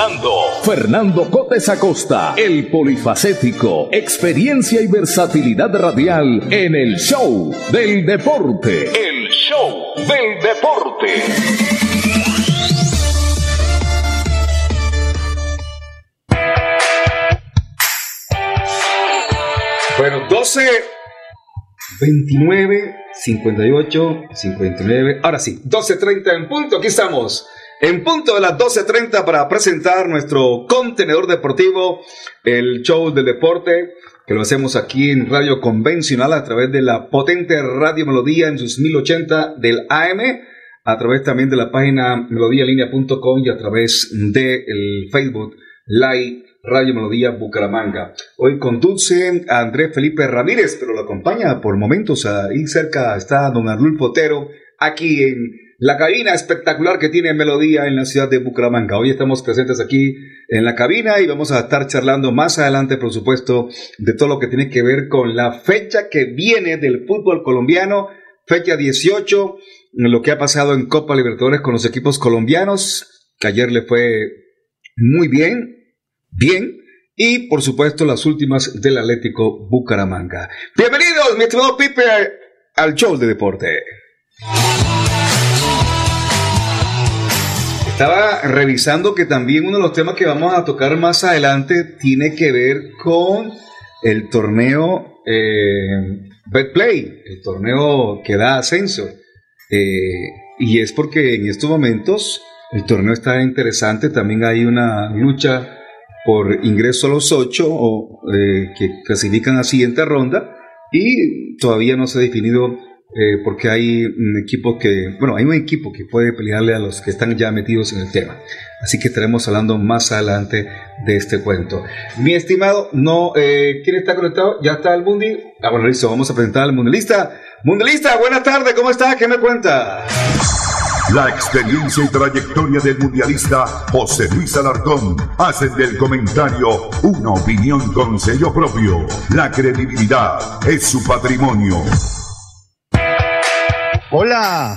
Fernando. Fernando Cotes Acosta, el polifacético, experiencia y versatilidad radial en el show del deporte. El show del deporte. Bueno, 12, 29, 58, 59. Ahora sí, 12.30 en punto. Aquí estamos. En punto de las 12.30 para presentar nuestro contenedor deportivo, el show del deporte, que lo hacemos aquí en radio convencional a través de la potente Radio Melodía en sus 1080 del AM, a través también de la página melodíalinea.com y a través del el Facebook Live Radio Melodía Bucaramanga. Hoy conduce a Andrés Felipe Ramírez, pero lo acompaña por momentos ahí cerca está don Arnulfo Potero, aquí en la cabina espectacular que tiene Melodía en la ciudad de Bucaramanga. Hoy estamos presentes aquí en la cabina y vamos a estar charlando más adelante, por supuesto, de todo lo que tiene que ver con la fecha que viene del fútbol colombiano, fecha 18, lo que ha pasado en Copa Libertadores con los equipos colombianos, que ayer le fue muy bien, bien, y por supuesto las últimas del Atlético Bucaramanga. Bienvenidos, mi estimado Pipe, al show de deporte. Estaba revisando que también uno de los temas que vamos a tocar más adelante tiene que ver con el torneo eh, Betplay, el torneo que da ascenso. Eh, y es porque en estos momentos el torneo está interesante, también hay una lucha por ingreso a los ocho o, eh, que clasifican a siguiente ronda y todavía no se ha definido eh, porque hay un equipo que, bueno, hay un equipo que puede pelearle a los que están ya metidos en el tema. Así que estaremos hablando más adelante de este cuento. Mi estimado, no, eh, ¿quién está conectado? ¿Ya está el Mundi? Ah, bueno, listo, vamos a presentar al Mundialista. Mundialista, buenas tardes, ¿cómo está? ¿Qué me cuenta? La experiencia y trayectoria del mundialista José Luis Alarcón hacen del comentario una opinión con sello propio. La credibilidad es su patrimonio. Hola,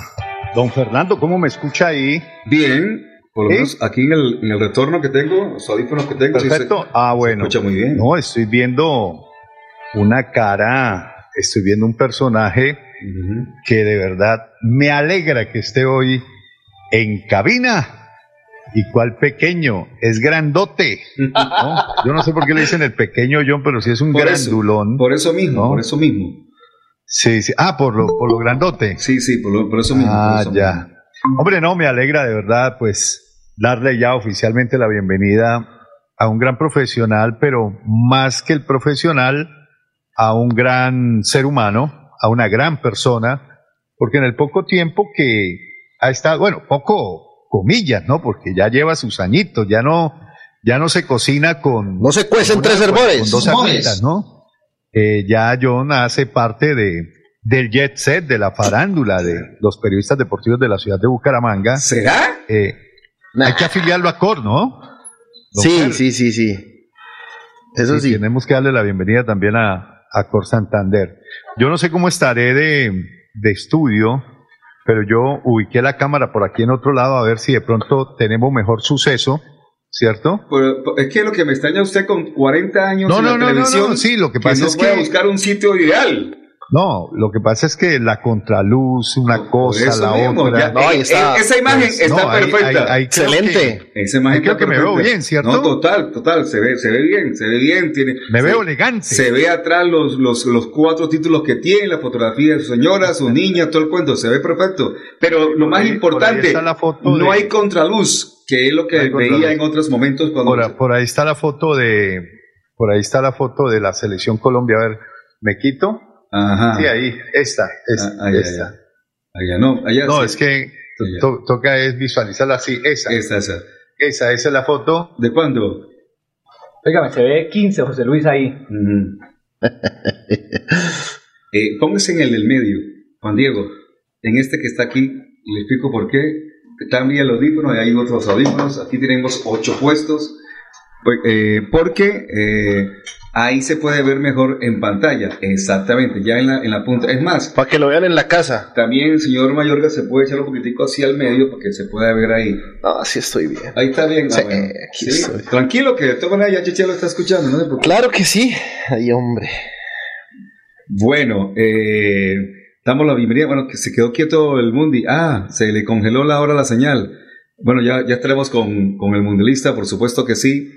don Fernando, ¿cómo me escucha ahí? Bien, por lo menos aquí en el, en el retorno que tengo, los audífonos que tengo. sí Perfecto. se- ah, se bueno. escucha muy bien. No, estoy viendo una cara, estoy viendo un personaje que de verdad me alegra que esté hoy en cabina. ¿Y cuál pequeño? Es grandote. ¿no? Yo no sé por qué le dicen el pequeño John, pero sí es un Por eso, grandulón. Por eso mismo, ¿No? por eso mismo. Sí, sí. Ah, por lo, por lo grandote. Sí, sí, por, lo- por eso mismo. por Ah, eso ya. mismo. Hombre, no, me alegra de verdad, pues, darle ya oficialmente la bienvenida a un gran profesional, pero más que el profesional, a un gran ser humano, a una gran persona, porque en el poco tiempo que ha estado, bueno, poco comillas, ¿no? Porque ya lleva sus añitos, ya no, ya no se cocina con. No se cuecen tres hervores. Con dos agüitas, ¿no? Eh, ya John hace parte de, del jet set, de la farándula, de los periodistas deportivos de la ciudad de Bucaramanga. ¿Será? Eh, Nah. hay que afiliarlo a COR, ¿no? Sí, Fer. sí, sí, sí. Eso sí. Tenemos que darle la bienvenida también a, a Cor Santander. Yo no sé cómo estaré de, de estudio, pero yo ubiqué la cámara por aquí en otro lado a ver si de pronto tenemos mejor suceso, ¿cierto? Por- es que lo que me extraña usted con 40 años No, en no, la no, televisión, sí, lo que pasa no es que- buscar un sitio ideal. No, lo que pasa es que la contraluz, una cosa, la mismo, otra. ya, No, ahí eh, está. eh, esa imagen Pues, está no, perfecta. ahí- ahí creo Excelente. Esa imagen Creo que me veo bien, ¿cierto? No, total, total, se ve, se ve bien, se ve bien, tiene. Me se- veo elegante. Se ve atrás los, los, los cuatro títulos que tiene, la fotografía de su señora, su niña, todo el cuento, se ve perfecto. Pero lo más importante, está la foto no de- hay contraluz, que es lo que No veía en otros momentos cuando... Por, por ahí está la foto de, por ahí está la foto de la selección Colombia. A ver, me quito. Ajá. Sí, ahí, esta, esta, Ah, allá, esta. allá. Allá no, allá No, sí. es que to- toca es visualizarla así, esa, Esa, esa. esa, esa es la foto. ¿De cuándo? Óigame, se ve 15, José Luis ahí. Eh, póngase en el del medio, Juan Diego, en este que está aquí, y le explico por qué. También el audífono, y hay otros audífonos, aquí tenemos ocho puestos, pues, eh, porque eh, ahí se puede ver mejor en pantalla, exactamente, ya en la, en la punta. Es más, Para que lo vean en la casa. también, señor Mayorga, se puede echar un poquitico hacia el medio para que se pueda ver ahí. No, así estoy bien. Ahí está bien. ah, Sí, bueno. aquí Sí, estoy. Tranquilo, que de todas maneras ya Cheche lo está escuchando, no preocupe. Claro que sí. Ay, hombre. Bueno, eh, damos la bienvenida. Bueno, que se quedó quieto el Mundi. Ah, se le congeló la hora la señal. Bueno, ya, ya estaremos con, con el mundialista, por supuesto que sí.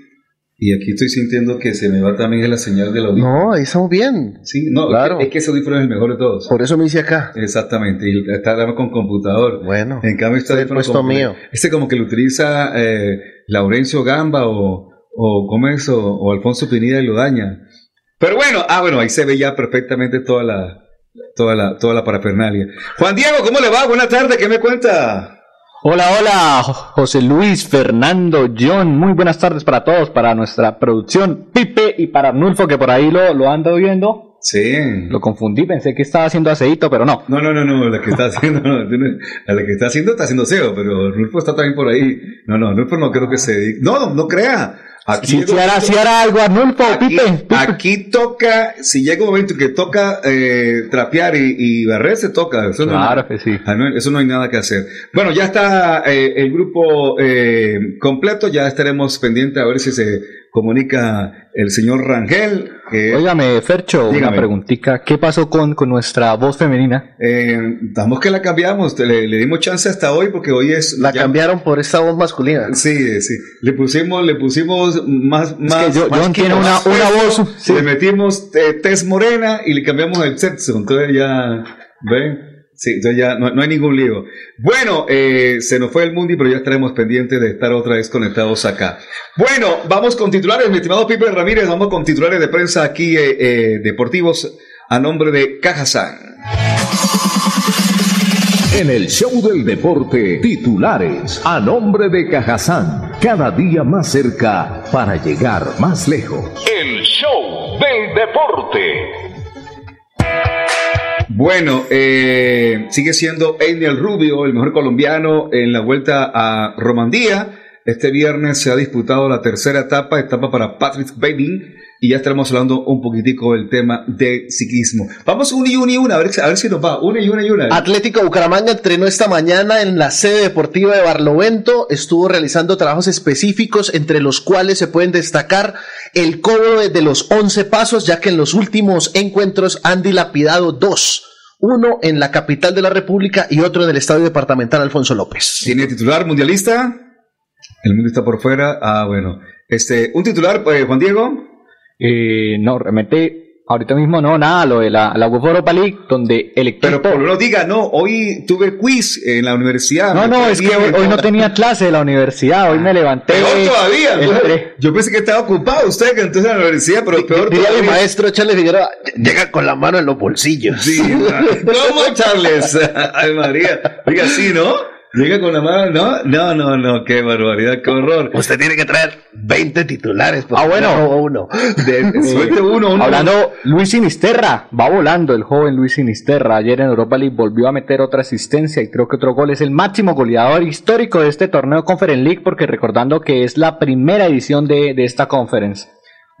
Y aquí estoy sintiendo que se me va también la señal del audífono. No, ahí estamos bien. Sí, no, Claro. es, que, es que ese audífono es el mejor de todos. Por eso me hice acá. Exactamente, y está con computador. Bueno. En cambio, este audífono puesto como que- mío. Este como que lo utiliza eh, Laurencio Gamba o, o Gómez o, o Alfonso Pineda y lo daña. Pero bueno, ah, bueno, ahí se ve ya perfectamente toda la, toda la, toda la parafernalia. Juan Diego, ¿cómo le va? Buenas tardes, ¿qué me cuenta? Hola, hola, José Luis, Fernando, John, muy buenas tardes para todos, para nuestra producción, Pipe y para Arnulfo, que por ahí lo, lo ando viendo. Sí. Lo confundí, pensé que estaba haciendo aceito, pero no. No, no, no, no, la que está haciendo, no, la que está haciendo está haciendo SEO, pero Rulfo está también por ahí. No, no, Rulfo no creo que se dedique. No, no crea. Aquí Si, si hará, si hará algo, Arnulfo, Aquí, Pipe, Pipe. aquí toca, si llega un momento que toca eh, trapear y, y barrer, se toca. Eso no, Claro que sí. Ah, no, eso no hay nada que hacer. Bueno, ya está eh, el grupo eh, completo, ya estaremos pendientes a ver si se comunica el señor Rangel. Óigame, Fercho, Dígame. una preguntita. ¿Qué pasó con, con nuestra voz femenina? eh, damos que la cambiamos, le, le dimos chance hasta hoy porque hoy es... La ya- cambiaron por esta voz masculina. Sí, sí. Le pusimos, le pusimos más, Es más. que yo- más John tiene kilo, una, una voz. sí. Le metimos eh, tez morena y le cambiamos el sexo. Entonces ya, ¿ven? Sí, entonces ya no, no hay ningún lío. Bueno, eh, se nos fue el mundi, pero ya estaremos pendientes de estar otra vez conectados acá. Bueno, vamos con titulares, mi estimado Pipe Ramírez, vamos con titulares de prensa aquí eh, eh, deportivos a nombre de Cajazán. En el show del deporte, titulares a nombre de Cajazán, cada día más cerca para llegar más lejos. El show del deporte. Bueno, eh, sigue siendo Einiel Rubio el mejor colombiano en la vuelta a Romandía. Este viernes se ha disputado la tercera etapa, etapa para Patrick Bailey, y ya estaremos hablando un poquitico del tema de ciclismo. Vamos una y una y una, a ver, a ver si nos va. Una y una y una. Atlético Bucaramanga entrenó esta mañana en la sede deportiva de Barlovento. Estuvo realizando trabajos específicos, entre los cuales se pueden destacar el cobro de los 11 pasos, ya que en los últimos encuentros han dilapidado dos. Uno en la capital de la República y otro en el Estadio Departamental Alfonso López. ¿Tiene titular mundialista? El mundo está por fuera. Ah, bueno. Este, un titular, eh, Juan Diego. Eh, no, realmente, ahorita mismo no, nada, lo de la, la UEFA Europa League, donde el equipo... Pero por lo diga, no, hoy tuve quiz en la universidad. no, no, es que hoy, hoy no tenía clase de la universidad, hoy me levanté... Peor todavía. yo pensé que estaba ocupado usted que entonces en la universidad, pero peor Dígale, todavía. maestro Charles Figueroa, llega con la mano en los bolsillos. Sí, ¿cómo, Charles? Ay, María. Oiga, sí, ¿no? Llega con la mano, ¿no? No, no, no, qué barbaridad, qué horror. Usted tiene que traer 20 titulares. porque Ah, bueno. robó uno. De, suelte uno, uno. Hablando, Luis Sinisterra, va volando el joven Luis Sinisterra. Ayer en Europa League volvió a meter otra asistencia y creo que otro gol es el máximo goleador histórico de este torneo Conference League, porque recordando que es la primera edición de, de esta conference.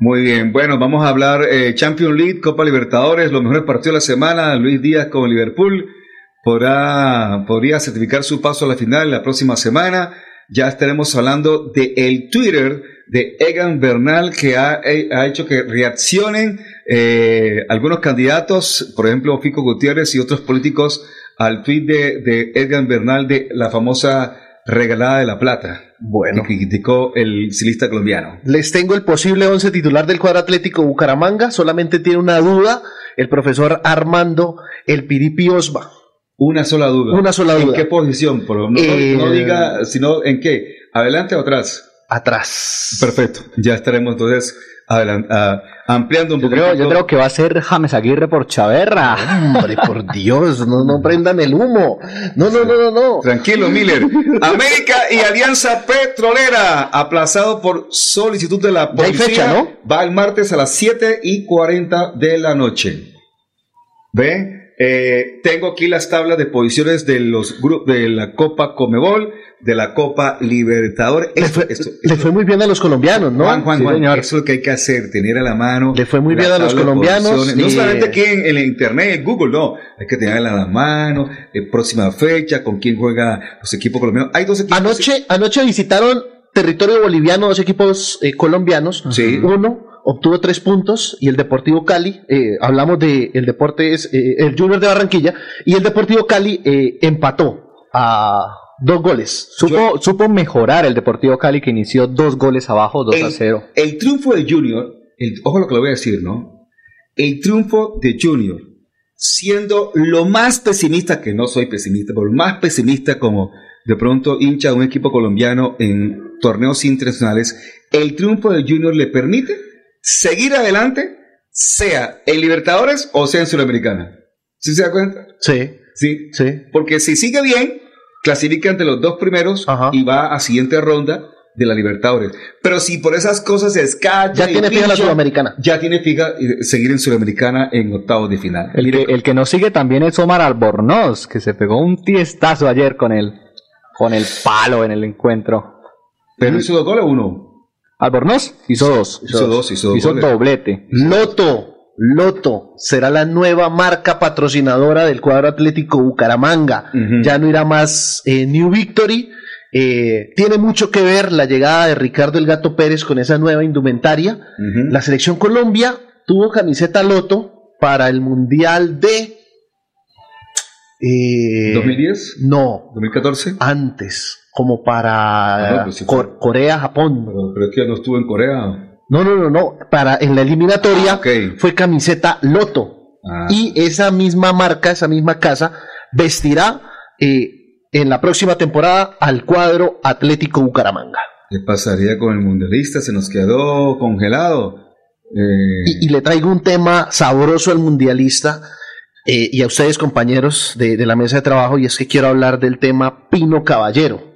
Muy bien, bueno, vamos a hablar eh, Champions League, Copa Libertadores, los mejores partidos de la semana. Luis Díaz con Liverpool podrá, podría certificar su paso a la final la próxima semana. Ya estaremos hablando de el Twitter de Egan Bernal que ha, eh, ha hecho que reaccionen eh, algunos candidatos, por ejemplo, Fico Gutiérrez y otros políticos, al tweet de, de Edgar Bernal de la famosa regalada de la plata. Bueno. Que criticó el silista colombiano. Les tengo el posible once titular del cuadro atlético Bucaramanga. Solamente tiene una duda el profesor Armando El Piripi Osma. Una sola duda. Una sola ¿En duda. qué posición? Por, no, Eh, no diga, sino en qué. ¿Adelante o atrás? Atrás. Perfecto. Ya estaremos entonces ah, ampliando un Yo creo, yo creo que va a ser James Aguirre por Chaverra. Hombre, por Dios, no, no prendan el humo. No, no, no, no, no. Tranquilo, Miller. América y Alianza Petrolera, aplazado por solicitud de la Ya hay policía. fecha, ¿no? Va el martes a las 7 y 40 de la noche. ¿Ve? Eh, tengo aquí las tablas de posiciones de los grupos de la Copa Comebol, de la Copa Libertadores. Le fue, esto- le esto- fue muy bien a los colombianos, ¿no? Juan, Juan, Sí, Juan, señor. eso es lo que hay que hacer, tener a la mano. Le fue muy bien a los colombianos, posiciones. No solamente aquí en, en el internet, en Google, no. Hay que tenerla a la mano, eh, próxima fecha, con quién juega los equipos colombianos. Hay dos equipos. Anoche, anoche visitaron territorio boliviano dos equipos eh, colombianos. Sí. Uno obtuvo tres puntos y el Deportivo Cali, eh, hablamos de el Deportes, eh, el Junior de Barranquilla, y el Deportivo Cali eh, empató a dos goles. Supo, supo mejorar el Deportivo Cali que inició dos goles abajo, 2 a el, 0. el triunfo de Junior, el, ojo lo que le voy a decir, ¿no? El triunfo de Junior, siendo lo más pesimista, que no soy pesimista, pero lo más pesimista como de pronto hincha de un equipo colombiano en torneos internacionales, el triunfo de Junior le permite seguir adelante, sea en Libertadores o sea en Sudamericana. ¿Sí se da cuenta? Sí, Sí. sí. Porque si sigue bien, clasifica entre los dos primeros Ajá. y va a siguiente ronda de la Libertadores. Pero si por esas cosas se escalla, Ya tiene fija la Sudamericana. Ya tiene fija eh, seguir en Sudamericana en octavos de final. El que, el que nos sigue también es Omar Albornoz, que se pegó un tiestazo ayer con el, con el palo en el encuentro. Pero hizo dos goles o uno. Albornoz hizo dos. Hizo dos, hizo dos Hizo doblete. Loto, Loto será la nueva marca patrocinadora del cuadro atlético Bucaramanga. Ya no irá más eh, New Victory. Eh, tiene mucho que ver la llegada de Ricardo El Gato Pérez con esa nueva indumentaria. La selección Colombia tuvo camiseta Loto para el Mundial de... eh, ¿2010? No, ¿2014? antes, como para Ah, no, pues sí Cor- fue. Corea, Japón. Pero, pero es que ya no estuvo en Corea. No, no, no, no. Para en la eliminatoria Ah, fue camiseta Loto. Ah. Y esa misma marca, esa misma casa, vestirá eh, en la próxima temporada al cuadro Atlético Bucaramanga. ¿Qué pasaría con el mundialista? Se nos quedó congelado. Eh, Y, y le traigo un tema sabroso al mundialista eh, y a ustedes, compañeros de, de la mesa de trabajo, y es que quiero hablar del tema Pino Caballero.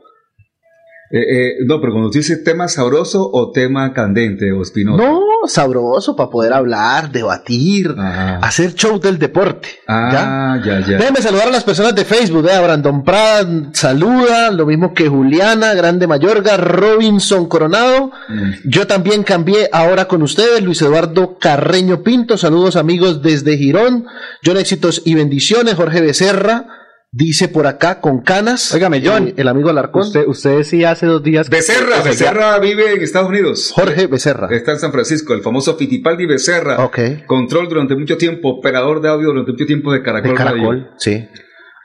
Eh, eh, no, pero cuando tú dices tema sabroso o tema candente o espinoso. No, sabroso para poder hablar, debatir, hacer show del deporte. ¿ya? ah ya, ya. Déjenme saludar a las personas de Facebook. ¿eh? Brandon Prada saluda, lo mismo que Juliana, Grande Mayorga, Robinson Coronado. Mm. Yo también cambié ahora con ustedes, Luis Eduardo Carreño Pinto. Saludos amigos desde Girón. John Éxitos y bendiciones. Jorge Becerra dice por acá con canas. Óigame, John. Eh, el amigo Alarcón. Usted, usted decía hace dos días. que- Becerra, que- Becerra vive en Estados Unidos. Jorge Becerra. Está en San Francisco, el famoso Fittipaldi Becerra. Ok. Control durante mucho tiempo, operador de audio durante mucho tiempo de Caracol. De Radio. Caracol. Sí.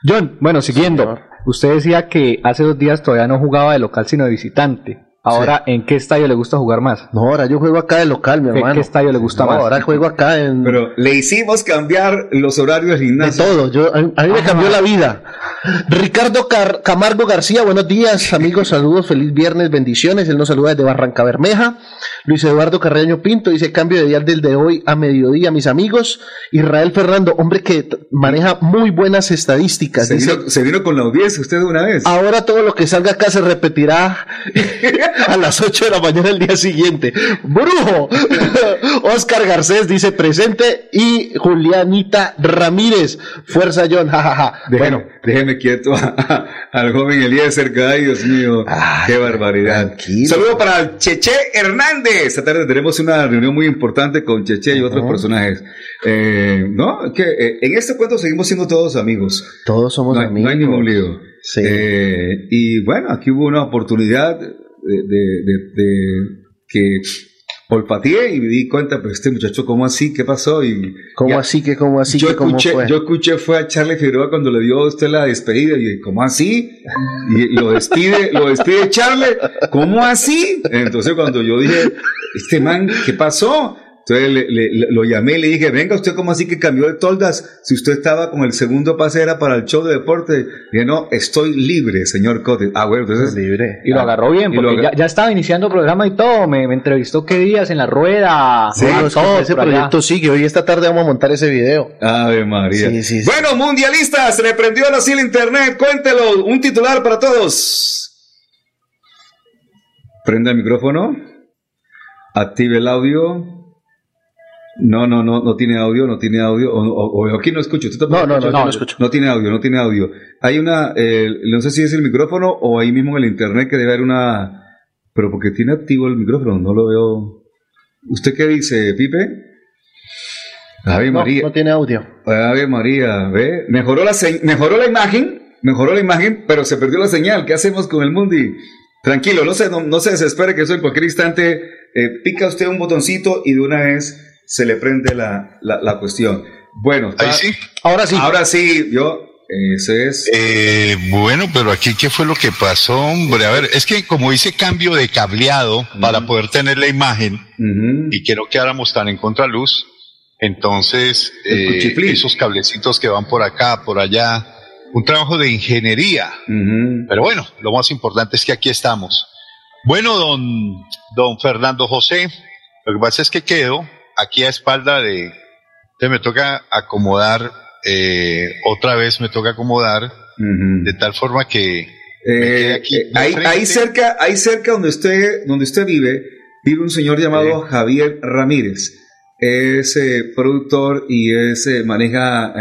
John, bueno, siguiendo. señor. usted decía que hace dos días todavía no jugaba de local sino de visitante. Ahora, ¿en qué estadio le gusta jugar más? No, ahora yo juego acá de local, mi ¿Qué, hermano. qué estadio le gusta No, más? ahora juego acá en. Pero le hicimos cambiar los horarios del De gimnasio. todo, yo, a, mí a mí me Ah. cambió la vida. Ricardo Car- Camargo García, buenos días, amigos, saludos, feliz viernes, bendiciones. Él nos saluda desde Barranca Bermeja. Luis Eduardo Carreño Pinto dice cambio de día del de hoy a mediodía, mis amigos. Israel Fernando, hombre que maneja muy buenas estadísticas. Se Dice, vino, se vino con la audiencia usted de una vez. Ahora todo lo que salga acá se repetirá a las 8 de la mañana el día siguiente. ¡Brujo! Oscar Garcés dice presente y Julianita Ramírez. Fuerza John, jajaja. Bueno, déjeme quieto a- a- al joven Eliezer, que, ay Dios mío, Ay, qué barbaridad. Saludo para el Cheche Hernández. Esta tarde tenemos una reunión muy importante con Cheche y otros personajes. Eh, no, que eh, en este cuento seguimos siendo todos amigos. todos somos No amigos. no hay ningún lío. Sí. Eh, y bueno, aquí hubo una oportunidad de, de- de- de que olfateé y me di cuenta, pero este muchacho, ¿cómo así? ¿Qué pasó? Y ¿Cómo ya- así que, cómo así yo que, cómo escuché, fue? yo escuché fue a Charlie Figueroa cuando le dio a usted la despedida y dije, ¿cómo así? Y lo despide, lo despide Charlie, ¿cómo así? Entonces cuando yo dije, este man, ¿qué pasó? Entonces le- lo llamé y le dije, venga, ¿usted cómo así que cambió de toldas? Si usted estaba con el segundo pase era para el show de deporte. Y dije, no, estoy libre, señor Cote. Ah, bueno, entonces... libre. Y lo agarró bien, porque ya, ya estaba iniciando programa y todo. Me, me entrevistó qué días en la rueda. Sí, ah, todo ese allá. proyecto sigue. Hoy esta tarde vamos a montar ese video. Ave María. Sí, sí, sí. Bueno, mundialistas, se le prendió así el internet. Cuéntelo, un titular para todos. Prenda el micrófono. Active el audio. No, no, no, no tiene audio, no tiene audio. O, o- o aquí no escucho. ¿Tú tampoco No, no, no, no escucho. No tiene audio, no tiene audio. Hay una, eh, no sé si es el micrófono o ahí mismo en el internet que debe haber una. Pero porque tiene activo el micrófono, no lo veo. ¿Usted qué dice, Pipe? Ave No, María. no tiene audio. Ave María, ve, mejoró la se- mejoró la imagen, mejoró la imagen, pero se perdió la señal. ¿Qué hacemos con el Mundi? Tranquilo, no se, no, no se desespere que eso en cualquier instante eh, pica usted un botoncito y de una vez se le prende la, la, la cuestión. Bueno, Ahí sí. Ahora sí. ahora sí, yo, ese es. Eh, bueno, pero aquí, ¿qué fue lo que pasó, hombre? A ver, es que como hice cambio de cableado para poder tener la imagen y que no quedáramos tan en contraluz, entonces eh, esos cablecitos que van por acá, por allá, un trabajo de ingeniería. Pero bueno, lo más importante es que aquí estamos. Bueno, don, don Fernando José, lo que pasa es que quedo aquí a espalda de... Entonces me toca acomodar, eh, otra vez me toca acomodar, de tal forma que... Eh, aquí eh, de ahí, ahí cerca, ahí cerca donde usted, donde usted vive, vive un señor llamado Javier Ramírez. Es productor y es, maneja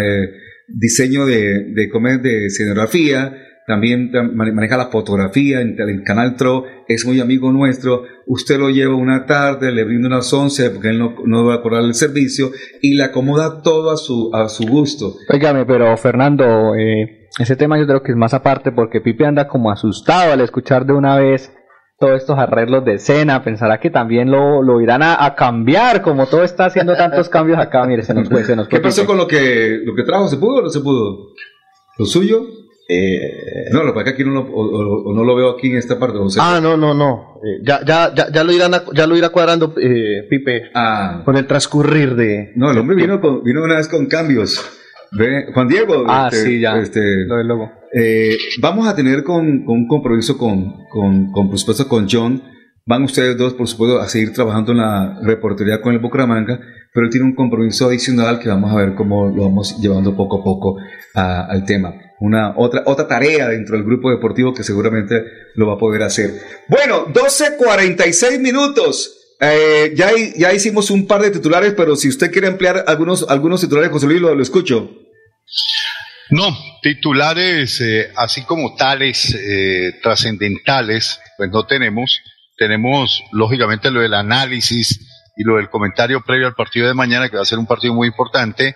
diseño de, de, ¿cómo es? de escenografía, también tam- mane- maneja la fotografía en el canal TRO, es muy amigo nuestro. Usted lo lleva una tarde, le brinda unas 11 porque él no, no va a cobrar el servicio y le acomoda todo a su, a su gusto. Óigame, pero Fernando, eh, ese tema yo creo que es más aparte porque Pipe anda como asustado al escuchar de una vez todos estos arreglos de escena. Pensará que también lo, lo irán a, a cambiar, como todo está haciendo tantos cambios acá. Mire, se nos fue, se nos fue. ¿Qué pasó con lo que, lo que trajo? ¿Se pudo o no se pudo? ¿Lo suyo? Eh, No, lo que aquí no lo, o, o- o no lo veo aquí en esta parte. ah, no, no, no. Eh, ya, ya, ya, ya lo irán, a- ya lo irá cuadrando, eh, Pipe, Ah, con el transcurrir de. no, el hombre vino, con- vino una vez con cambios. Ve, Juan Diego, Ah, este, sí, ya. este, Lo del logo. eh, vamos a tener con, con un compromiso con, con, con, por supuesto, con John. Van ustedes dos, por supuesto, a seguir trabajando en la reportería con el Bucaramanga, pero él tiene un compromiso adicional que vamos a ver cómo lo vamos llevando poco a poco a- al tema. Una otra, otra tarea dentro del grupo deportivo que seguramente lo va a poder hacer. Bueno, 12.46 minutos. Eh, ya, ya hicimos un par de titulares, pero si usted quiere emplear algunos, algunos titulares, José Luis, lo, lo escucho. No, titulares eh, así como tales, eh, trascendentales, pues no tenemos. Tenemos, lógicamente, lo del análisis y lo del comentario previo al partido de mañana, que va a ser un partido muy importante.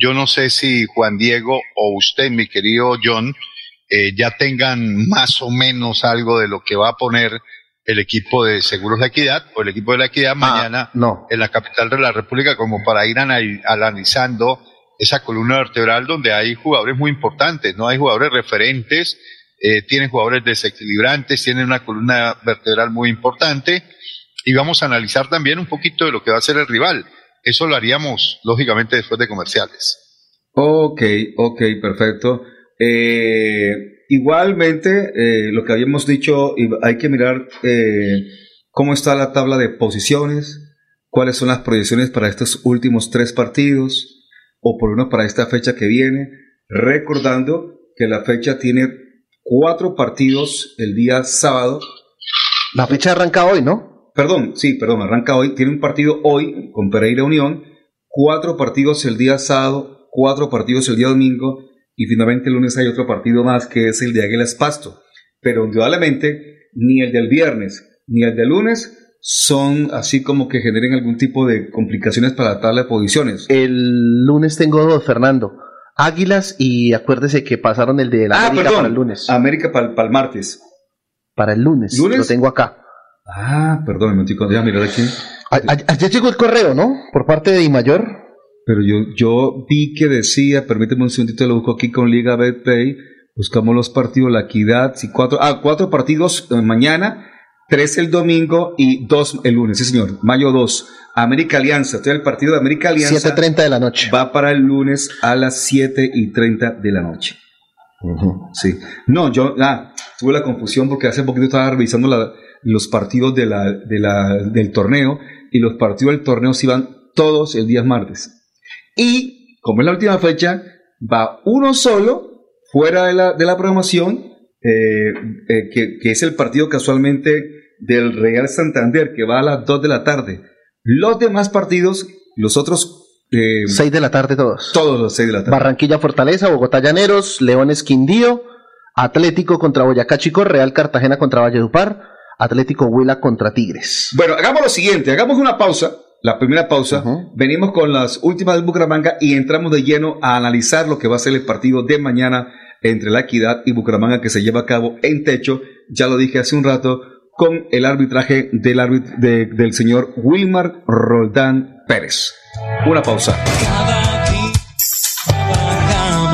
Yo no sé si Juan Diego o usted, mi querido John, eh, ya tengan más o menos algo de lo que va a poner el equipo de Seguros La Equidad o el equipo de La Equidad mañana Ah, no. en la capital de la República como para ir anal- analizando esa columna vertebral donde hay jugadores muy importantes, no hay jugadores referentes, eh, tienen jugadores desequilibrantes, tienen una columna vertebral muy importante y vamos a analizar también un poquito de lo que va a ser el rival. Eso lo haríamos lógicamente después de comerciales. Ok, ok, perfecto. Eh, igualmente, eh, lo que habíamos dicho, hay que mirar eh, cómo está la tabla de posiciones, cuáles son las proyecciones para estos últimos tres partidos, o por lo menos para esta fecha que viene, recordando que la fecha tiene cuatro partidos el día sábado, La fecha arranca hoy, ¿no? Perdón, sí, perdón, arranca hoy, tiene un partido hoy con Pereira Unión, cuatro partidos el día sábado, cuatro partidos el día domingo y finalmente el lunes hay otro partido más que es el de Águilas Pasto. Pero indudablemente ni el del viernes ni el del lunes son así como que generen algún tipo de complicaciones para la tabla de posiciones. El lunes tengo dos, Fernando. Águilas y acuérdese que pasaron el de la ah, América perdón, para el lunes. América para el martes. Para el lunes. ¿Lunes? Lo tengo acá. Ah, perdón, me estoy déjame mirar aquí. ayer llegó el correo, ¿no? Por parte de Mayor. Pero yo, yo vi que decía, permíteme un segundito, lo busco aquí con Liga BetPay, buscamos los partidos, la equidad, si cuatro, ah, cuatro partidos eh, mañana, tres el domingo y dos el lunes, sí señor, mayo 2. América Alianza, entonces el partido de América Alianza. 7.30 de la noche. Va para el lunes a las 7 y 30 de la noche. Sí. No, yo, ah, tuve la confusión porque hace poquito estaba revisando los partidos de la, de la, del torneo y los partidos del torneo se iban todos el día martes. Y como es la última fecha, va uno solo fuera de la, de la programación, eh, eh, que, que, es el partido casualmente del Real Santander, que va a las 2 de la tarde. Los demás partidos, los otros... Eh, 6 de la tarde todos. Todos los 6 de la tarde. Barranquilla Fortaleza, Bogotá Llaneros, Leones Quindío, Atlético contra Boyacá Chico, Real Cartagena contra Valledupar, Atlético Huila contra Tigres. Bueno, hagamos lo siguiente, hagamos una pausa la primera pausa, venimos con las últimas del Bucaramanga y entramos de lleno a analizar lo que va a ser el partido de mañana entre la Equidad y Bucaramanga que se lleva a cabo en techo, ya lo dije hace un rato, con el arbitraje del, del señor Wilmar Roldán Pérez. Una pausa.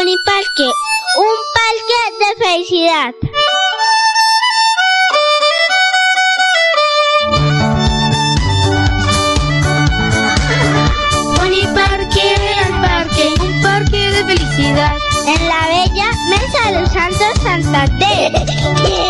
Tony Parque, un parque de felicidad. felicidad en la bella Mesa de los Santos Santander.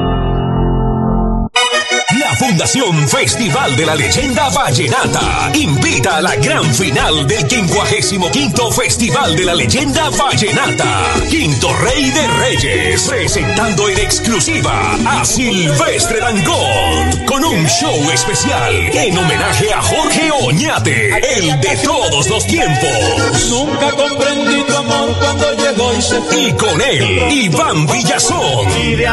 Fundación Festival de la Leyenda Vallenata invita a la gran final del 55 Festival de la Leyenda Vallenata. Quinto Rey de Reyes, presentando en exclusiva a Silvestre Dangond con un show especial en homenaje a Jorge Oñate, el de todos los tiempos. Nunca comprendí tu amor cuando llegó y se fue. Y con él, Iván Villazón. Y de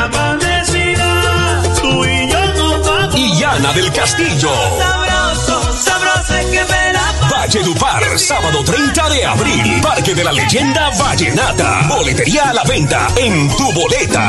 Ana del Castillo. Sabroso, sabroso que me la Valledupar, sábado 30 de abril. Parque de la Leyenda Vallenata. Boletería a la venta en tu boleta.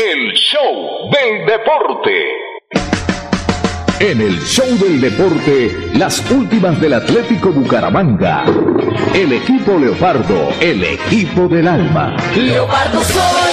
El show del deporte. En el show del deporte, las últimas del Atlético Bucaramanga. El equipo Leopardo, el equipo del alma. Leopardo soy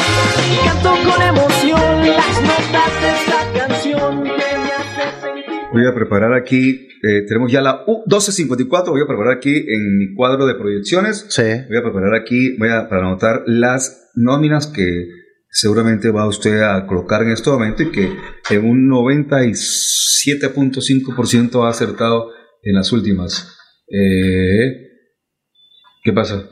y canto con emoción las notas de esta canción que me hace sentir. Voy a preparar aquí, eh, tenemos ya la U 1254, voy a preparar aquí en mi cuadro de proyecciones. Sí. Voy a preparar aquí, voy a para anotar las nóminas que seguramente va usted a colocar en este momento y que en un 97.5% ha acertado en las últimas. Eh, ¿Qué pasa?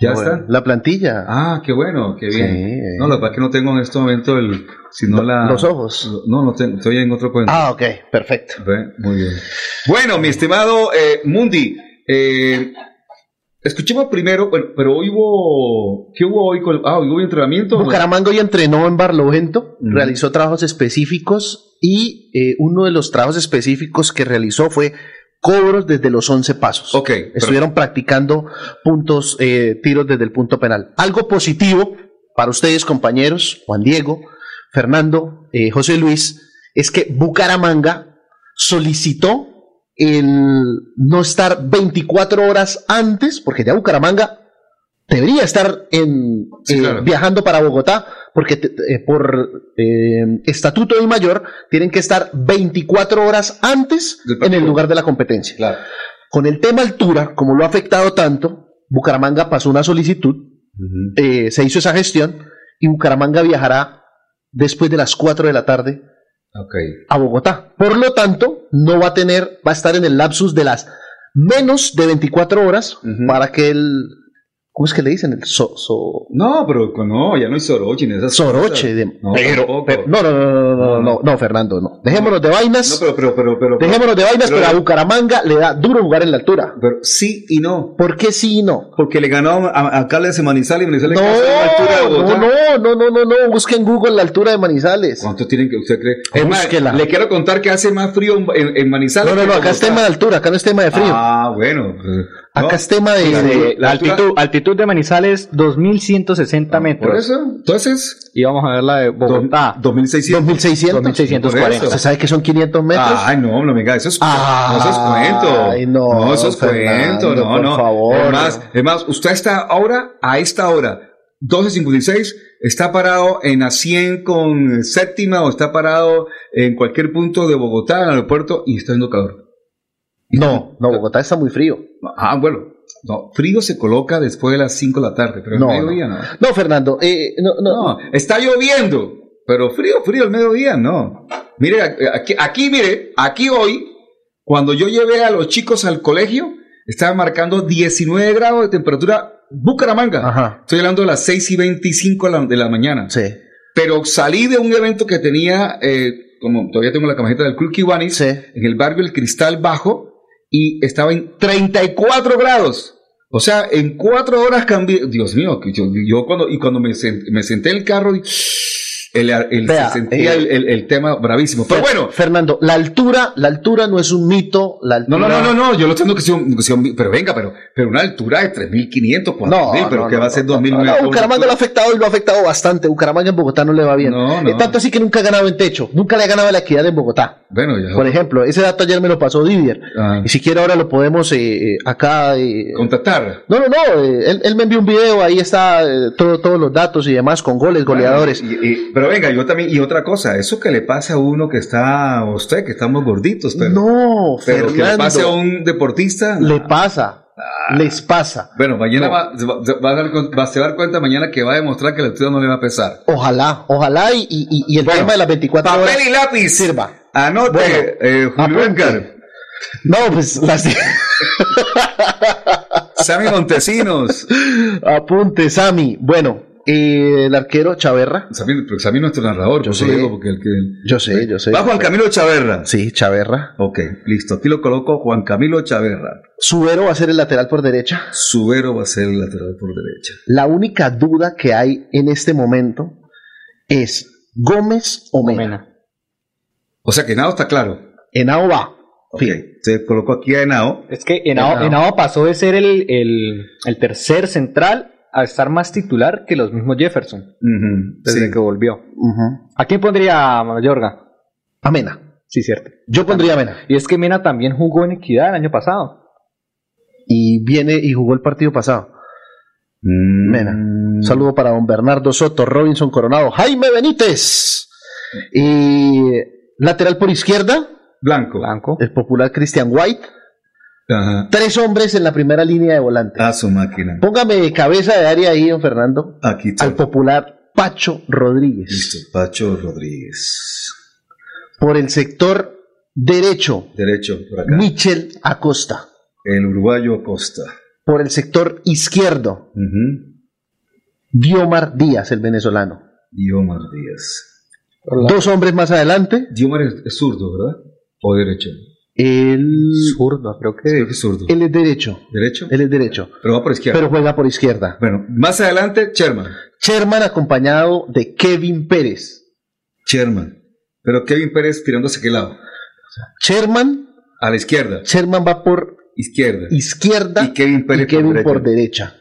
¿Ya Bueno, está? La plantilla. Ah, qué bueno, qué bien. Sí. No, lo que pasa es que no tengo en este momento el, sino la... Los ojos. No, no tengo, estoy en otro cuento. Ah, ok, perfecto. Muy bien. Bueno, mi estimado eh, Mundi, eh, escuchemos primero, bueno, pero hoy hubo, ¿qué hubo hoy? Con, ah, hoy hubo entrenamiento. Bucaramanga hoy entrenó en Barlovento, realizó trabajos específicos y eh, uno de los trabajos específicos que realizó fue cobros desde los 11 pasos. Ok, Estuvieron practicando puntos, eh, tiros desde el punto penal. Algo positivo para ustedes, compañeros, Juan Diego, Fernando, eh, José Luis, es que Bucaramanga solicitó el no estar 24 horas antes, porque ya Bucaramanga debería estar en, Sí, eh, claro. viajando para Bogotá, porque te- eh, por eh, estatuto de mayor tienen que estar 24 horas antes Del en el lugar de la competencia. Claro. Con el tema altura, como lo ha afectado tanto, Bucaramanga pasó una solicitud, se hizo esa gestión y Bucaramanga viajará después de las 4 de la tarde A Bogotá. Por lo tanto, no va a tener, va a estar en el lapsus de las menos de 24 horas para que el, ¿cómo es que le dicen? El so- so- No, pero no, ya no hay Soroche ni esas soroche. de- No, pero, pero- no, no, no, no, no, no, no, Fernando, no. Dejémonos de vainas. No, pero, pero, pero, pero, Dejémonos de vainas, pero- pero, a Bucaramanga le da duro jugar en la altura. pero sí y no. ¿Por qué sí y no? Porque le ganó a, a Carles de Manizales y Manizales No, a la altura de Bogotá. no, no, no, no, no, busque en Google la altura de Manizales. ¿Cuánto tienen que usted cree? Es más, le quiero contar que hace más frío en, en- en Manizales. No, no, no, en acá es tema de altura, acá no es tema de frío. Ah, bueno. Acá no. es tema de, La- de- la altura- altitud, altitud de Manizales 2160 metros. Por eso, entonces, Y vamos a ver la de Bogotá. 2600. 2600. 2640. Por eso. ¿Se sabe que son 500 metros? Ay, no, no me diga, eso es, Ah, no, eso es cuento. ay, no, eso es Fernando, cuento, no, por no. favor. Es más, es más, usted está ahora, a esta hora, 12.56, está parado en la 100 con séptima o está parado en cualquier punto de Bogotá, en el aeropuerto, y está haciendo calor. No, no, Bogotá está muy frío. Ah, bueno, no, frío se coloca después de las 5 de la tarde, pero No, el mediodía no. No, Fernando, eh, no, no, No, está lloviendo, pero frío, frío el mediodía, no. Mire, aquí, aquí, mire, aquí hoy, cuando yo llevé a los chicos al colegio, estaba marcando 19 grados de temperatura Bucaramanga. Ajá. Estoy hablando de las 6 y 25 de la, de la mañana. Sí, Pero salí de un evento que tenía, eh, como todavía tengo la camiseta del Club Kiwanis, sí. en el barrio El Cristal Bajo, y estaba en 34 grados. O sea, en cuatro horas cambié. Dios mío, yo, yo cuando, y cuando me, sen- me senté en el carro, el, el- Vea, se sentía eh, el, tema bravísimo. Pero bueno, Fernando, la altura, la altura no es un mito. La no, altura, no, no, no, no, yo lo entiendo que sea, un- un- pero venga, pero, pero una altura de 3.500, 4.000, No, pero no, que no, va a ser no, 2.000 no, no, metros. Bucaramanga lo ha afectado y lo ha afectado bastante. Bucaramanga en Bogotá no le va bien. No, no. Eh, tanto así que nunca ha ganado en techo. Nunca le ha ganado la equidad en Bogotá. Bueno, ya. Por ejemplo, ese dato ayer me lo pasó Didier. Ah. Y si quiere ahora lo podemos eh, eh, acá... Contactar. no, no, no. él, él me envió un video, ahí está todo, todos los datos y demás con goles, goleadores. Y- y- pero Pero venga, yo también, y otra cosa, eso que le pasa a uno que está, a usted, que estamos gorditos, pero. No, pero que le Fernando. pase a un deportista. Le pasa. Les pasa. Bueno, mañana No. va, a dar, va- se va a dar cuenta mañana que va a demostrar que el estudio no le va a pesar. Ojalá, ojalá y, y- el Bueno, tema de las 24 papel horas y lápiz. sirva. Anote, Bueno, eh, Julio. Edgar, No, pues las Sammy Montesinos. apunte, Sammy. Bueno, eh, el arquero Chaverra. Sammy, pero Sammy es nuestro narrador, yo sé. digo porque el que. Yo sé, yo sé. Va Juan Camilo Chaverra. Sí, Chaverra. Ok, listo. Aquí lo coloco Juan Camilo Chaverra. Subero va a ser el lateral por derecha. Subero va a ser el lateral por derecha. La única duda que hay en este momento es Gómez o Mena. Mena. O sea que Henao está claro. Henao va. Ok, se colocó aquí a Henao. Es que Henao, Henao. Henao pasó de ser el, el- el tercer central a estar más titular que los mismos Jefferson desde sí. que volvió. ¿A quién pondría Mayorga? A Mena. Sí, cierto. Yo pondría a Mena. Y es que Mena también jugó en Equidad el año pasado. Y viene y jugó el partido pasado. Mm, Mena. Un saludo para don Bernardo Soto, Robinson Coronado, Jaime Benítez. Y lateral por izquierda, Blanco. Blanco. el popular Christian White. Ajá. Tres hombres en la primera línea de volante. A su máquina. Póngame cabeza de área ahí, don Fernando, Aquí está. al popular Pacho Rodríguez. Listo. Pacho Rodríguez. Por el sector derecho, Derecho, por acá. Michel Acosta. El uruguayo Acosta. Por el sector izquierdo, Ujú. Diomar Díaz, el venezolano. Diomar Díaz. Dos hombres más adelante, Diomar es, es zurdo, ¿verdad? O derecho. Él, Zurdo, creo que. Creo que es zurdo. él es derecho. ¿Derecho? Él es derecho, Pero va por izquierda. pero juega por izquierda. Bueno, más adelante, Sherman. Sherman acompañado de Kevin Pérez. Sherman. Pero Kevin Pérez tirándose a qué lado? Sherman, A la izquierda. Sherman va por Izquierda. izquierda Y Kevin Pérez y Kevin por por derecha.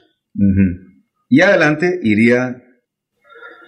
Y adelante iría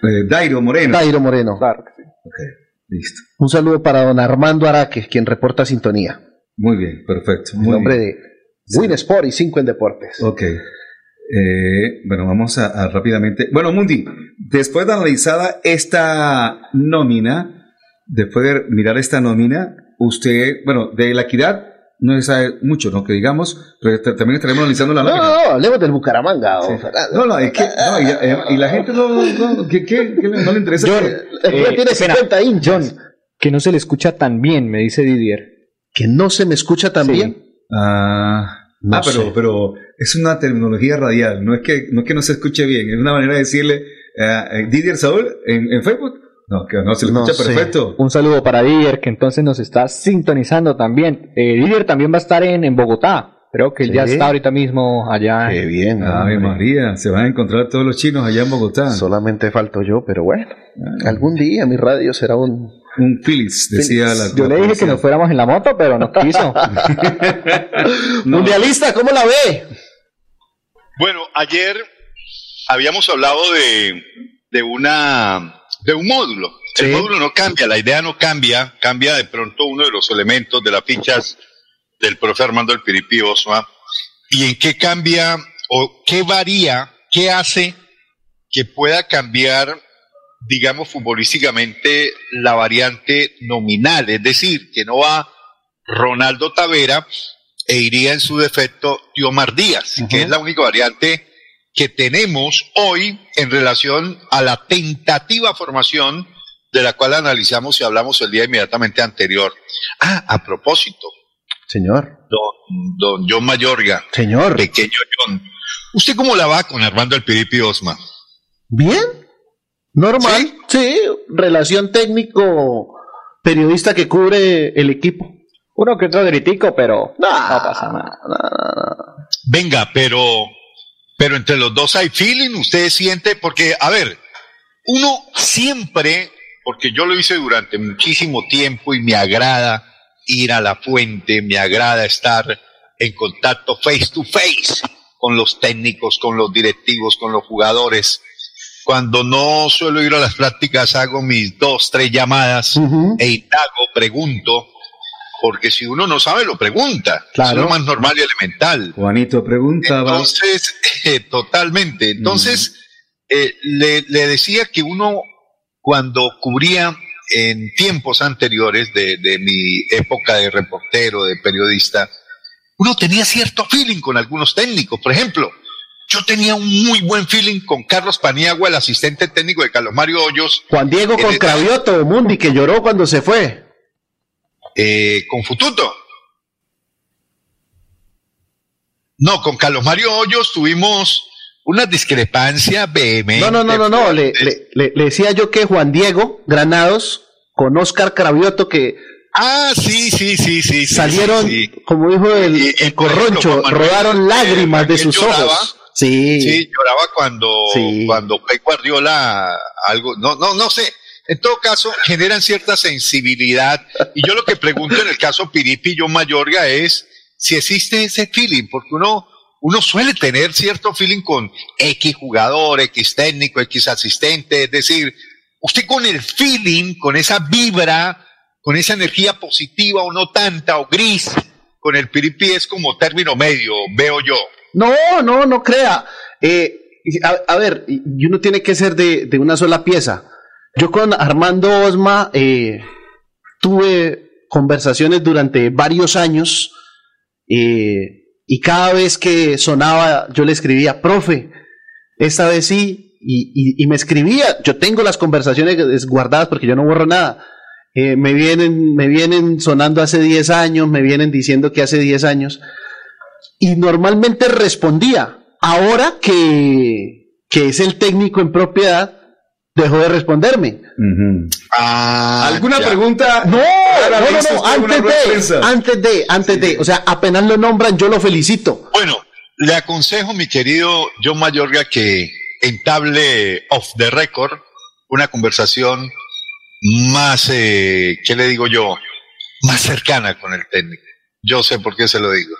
eh, Dairo Moreno. Dairo Moreno. Sí. Listo. Un saludo para don Armando Araque, quien reporta sintonía. Muy bien, perfecto. En nombre bien. de Win Sport y 5 en Deportes. Ok. Eh, bueno, vamos a, a rápidamente. Bueno, Mundi, después de analizada esta nómina, después de mirar esta nómina, usted, bueno, de la equidad no se sabe mucho, ¿no? Que digamos, pero también estaremos analizando la No, nómina. no, no, hablemos del Bucaramanga, don Fernando. No, no, es que, no, y, eh, y la gente no, no, ¿qué, qué, qué le- no le interesa? John, que- Eh, juez tiene espera, 50 hinchas. John, que no se le escucha tan bien, me dice Didier. Que no se me escucha tan Sí. bien. Ah, No ah, pero, sé. pero es una terminología radial, no es que no, es que no se escuche bien, es una manera de decirle eh, Didier Saúl en, en Facebook. No, que no se le No escucha sé. perfecto. Un saludo para Didier, que entonces nos está sintonizando también. Eh, Didier también va a estar en, en Bogotá. Creo que él ya está ahorita mismo allá. Qué bien. Ave hombre. María, se van a encontrar todos los chinos allá en Bogotá. Solamente falto yo, pero bueno. Algún día mi radio será un... Un Phillips, decía la. Yo la le dije que nos fuéramos en la moto, pero no quiso. No. Mundialista, ¿cómo la ve? Bueno, ayer habíamos hablado de, de una de un módulo. Sí. El módulo no cambia, la idea no cambia, cambia de pronto uno de los elementos de las fichas del profe Armando El Piripi Osma. ¿Y en qué cambia o qué varía, qué hace que pueda cambiar, digamos, futbolísticamente la variante nominal? Es decir, que no va Ronaldo Tavera e iría en su defecto Diomar Díaz, que es la única variante que tenemos hoy en relación a la tentativa formación de la cual analizamos y hablamos el día inmediatamente anterior. Ah, a propósito, Señor. don, don John Mayorga, Señor. pequeño John, ¿usted cómo la va con Armando el Piripi Osma? Bien. Normal. Sí, relación técnico periodista que cubre el equipo. Uno que otro gritico, pero No, no pasa nada. Venga, pero, pero entre los dos hay feeling, usted siente, porque, a ver, uno siempre, porque yo lo hice durante muchísimo tiempo y me agrada ir a la fuente, me agrada estar en contacto face to face con los técnicos, con los directivos, con los jugadores. Cuando no suelo ir a las prácticas, hago mis dos, tres llamadas Ujú. e indago, pregunto, porque si uno no sabe, lo pregunta. Claro. Eso es lo más normal y elemental. Juanito preguntaba. Entonces, eh, totalmente. Entonces, eh, le, le decía que uno cuando cubría en tiempos anteriores de, de mi época de reportero, de periodista, uno tenía cierto feeling con algunos técnicos. Por ejemplo, yo tenía un muy buen feeling con Carlos Paniagua, el asistente técnico de Carlos Mario Hoyos. Juan Diego con el- Cravioto, Mundi, que lloró cuando se fue. Eh, con Fututo. No, con Carlos Mario Hoyos tuvimos una discrepancia vehemente. No, no, no, no, no. Le, le- le- decía yo que Juan Diego Granados con Oscar Cravioto que Ah, sí, sí, sí, sí. salieron, sí, sí. como dijo el, Y- y, el por ejemplo, corroncho, Manuel, rodaron lágrimas de sus lloraba, ojos. Sí. Sí, lloraba cuando, cuando Pep Guardiola algo, no, no, no sé. En todo caso, generan cierta sensibilidad. Y yo lo que pregunto en el caso Piripi y Mayorga es si existe ese feeling, porque uno, uno suele tener cierto feeling con X jugador, X técnico, X asistente. Es decir, usted con el feeling, con esa vibra, con esa energía positiva o no tanta o gris, con el Piripi es como término medio, veo yo. No, no, no crea. Eh, a, a ver, uno tiene que ser de, de una sola pieza. Yo con Armando Osma eh, tuve conversaciones durante varios años eh, y cada vez que sonaba yo le escribía, profe, esta vez sí, y, me escribía, yo tengo las conversaciones guardadas porque yo no borro nada. Eh, me, vienen, me vienen sonando hace 10 años, me vienen diciendo que hace 10 años y normalmente respondía. Ahora que, que es el técnico en propiedad, dejó de responderme. ¿Alguna ya. pregunta? No, no, no, no, antes de prensa. antes de, antes de, o sea, apenas lo nombran, yo lo felicito. Bueno, le aconsejo, mi querido John Mayorga, que entable off the record una conversación más, eh, ¿qué le digo yo? Más cercana con el técnico. Yo sé por qué se lo digo.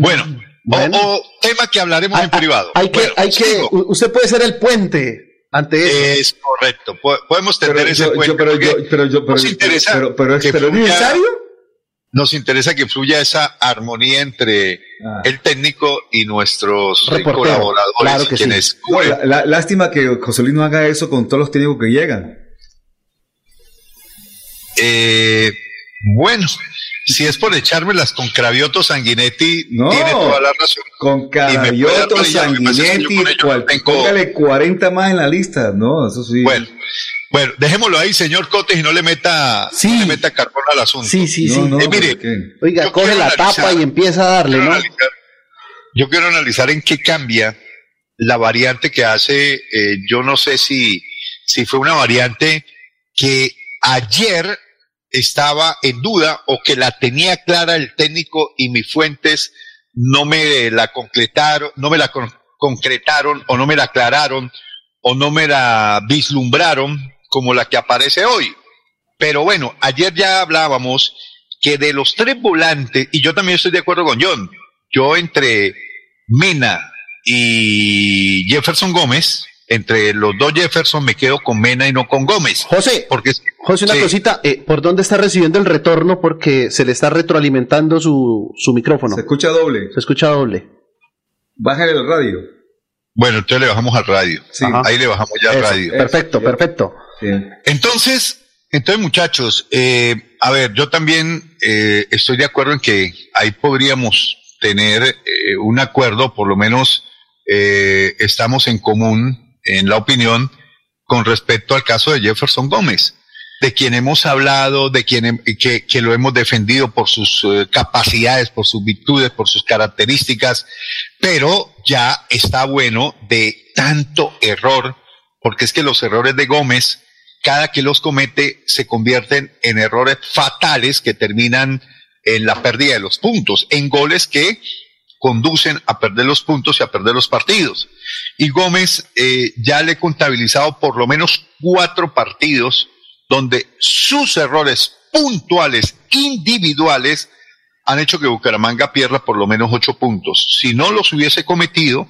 Bueno, o- Bueno. O, tema que hablaremos en privado. Hay que, Bueno, hay que, sigo. usted puede ser el puente ante eso. Es correcto. Po- Podemos Pero tender ese yo, pero yo, pero yo, pero, nos interesa pero, pero, es- que fluya- necesario. Nos interesa que fluya esa armonía entre Ah. el técnico y nuestros Reportero, colaboradores, claro que sí. quienes No, cubren. la- la- lástima que Josolino haga eso con todos los técnicos que llegan. Eh, bueno, si es por echármelas con Cravioto Sanguinetti, No. tiene toda la razón. Con yo Sanguinetti, con ellos cual- tengo- póngale 40 más en la lista. No, eso sí. Bueno, bueno, dejémoslo ahí, señor Cotes, y no le meta, Sí. no le meta carbón al asunto. Sí, sí, No, sí. no, Eh, mire. Oiga, coge la analizar- tapa y empieza a darle, ¿no? analizar- yo quiero analizar en qué cambia la variante que hace, eh, yo no sé si, si fue una variante que ayer estaba en duda o que la tenía clara el técnico y mis fuentes no me la concretaron, no me la con- concretaron o no me la aclararon o no me la vislumbraron como la que aparece hoy. Pero bueno, ayer ya hablábamos que de los tres volantes, y yo también estoy de acuerdo con John, yo entre Mena y Jefferson Gómez, entre los dos Jefferson me quedo con Mena y no con Gómez. José, Porque José, una Sí. cosita, eh, ¿por dónde está recibiendo el retorno? Porque se le está retroalimentando su, su micrófono. Se escucha doble. Se escucha doble. Bájale el radio. bueno, entonces le bajamos al radio. Sí. Ahí le bajamos ya al Eso, radio. Perfecto, Eso, perfecto. Entonces, entonces muchachos, eh, a ver, yo también eh, estoy de acuerdo en que ahí podríamos tener eh, un acuerdo, por lo menos eh, estamos en común en la opinión con respecto al caso de Jefferson Gómez, de quien hemos hablado, de quien que lo hemos defendido por sus eh, capacidades, por sus virtudes, por sus características, pero ya está bueno de tanto error, porque es que los errores de Gómez, cada que los comete, se convierten en errores fatales que terminan en la pérdida de los puntos, en goles que conducen a perder los puntos y a perder los partidos. Y Gómez eh, ya le he contabilizado por lo menos cuatro partidos donde sus errores puntuales, individuales, han hecho que Bucaramanga pierda por lo menos ocho puntos. Si no los hubiese cometido,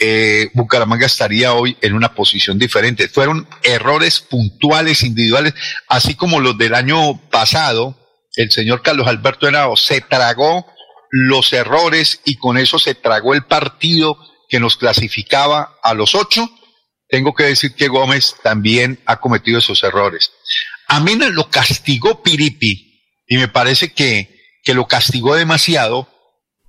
eh, Bucaramanga estaría hoy en una posición diferente. Fueron errores puntuales, individuales, así como los del año pasado. El señor Carlos Alberto Henao se tragó los errores y con eso se tragó el partido que nos clasificaba a los ocho. tengo que decir que Gómez también ha cometido esos errores. A Mena lo castigó Piripi y me parece que, que lo castigó demasiado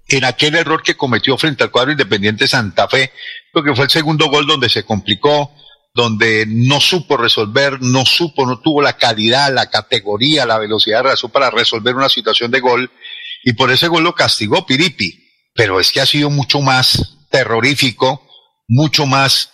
en aquel error que cometió frente al cuadro Independiente Santa Fe, porque fue el segundo gol donde se complicó, donde no supo resolver, no supo, no tuvo la calidad, la categoría, la velocidad de razón para resolver una situación de gol, y por ese gol lo castigó Piripi. Pero es que ha sido mucho más terrorífico, mucho más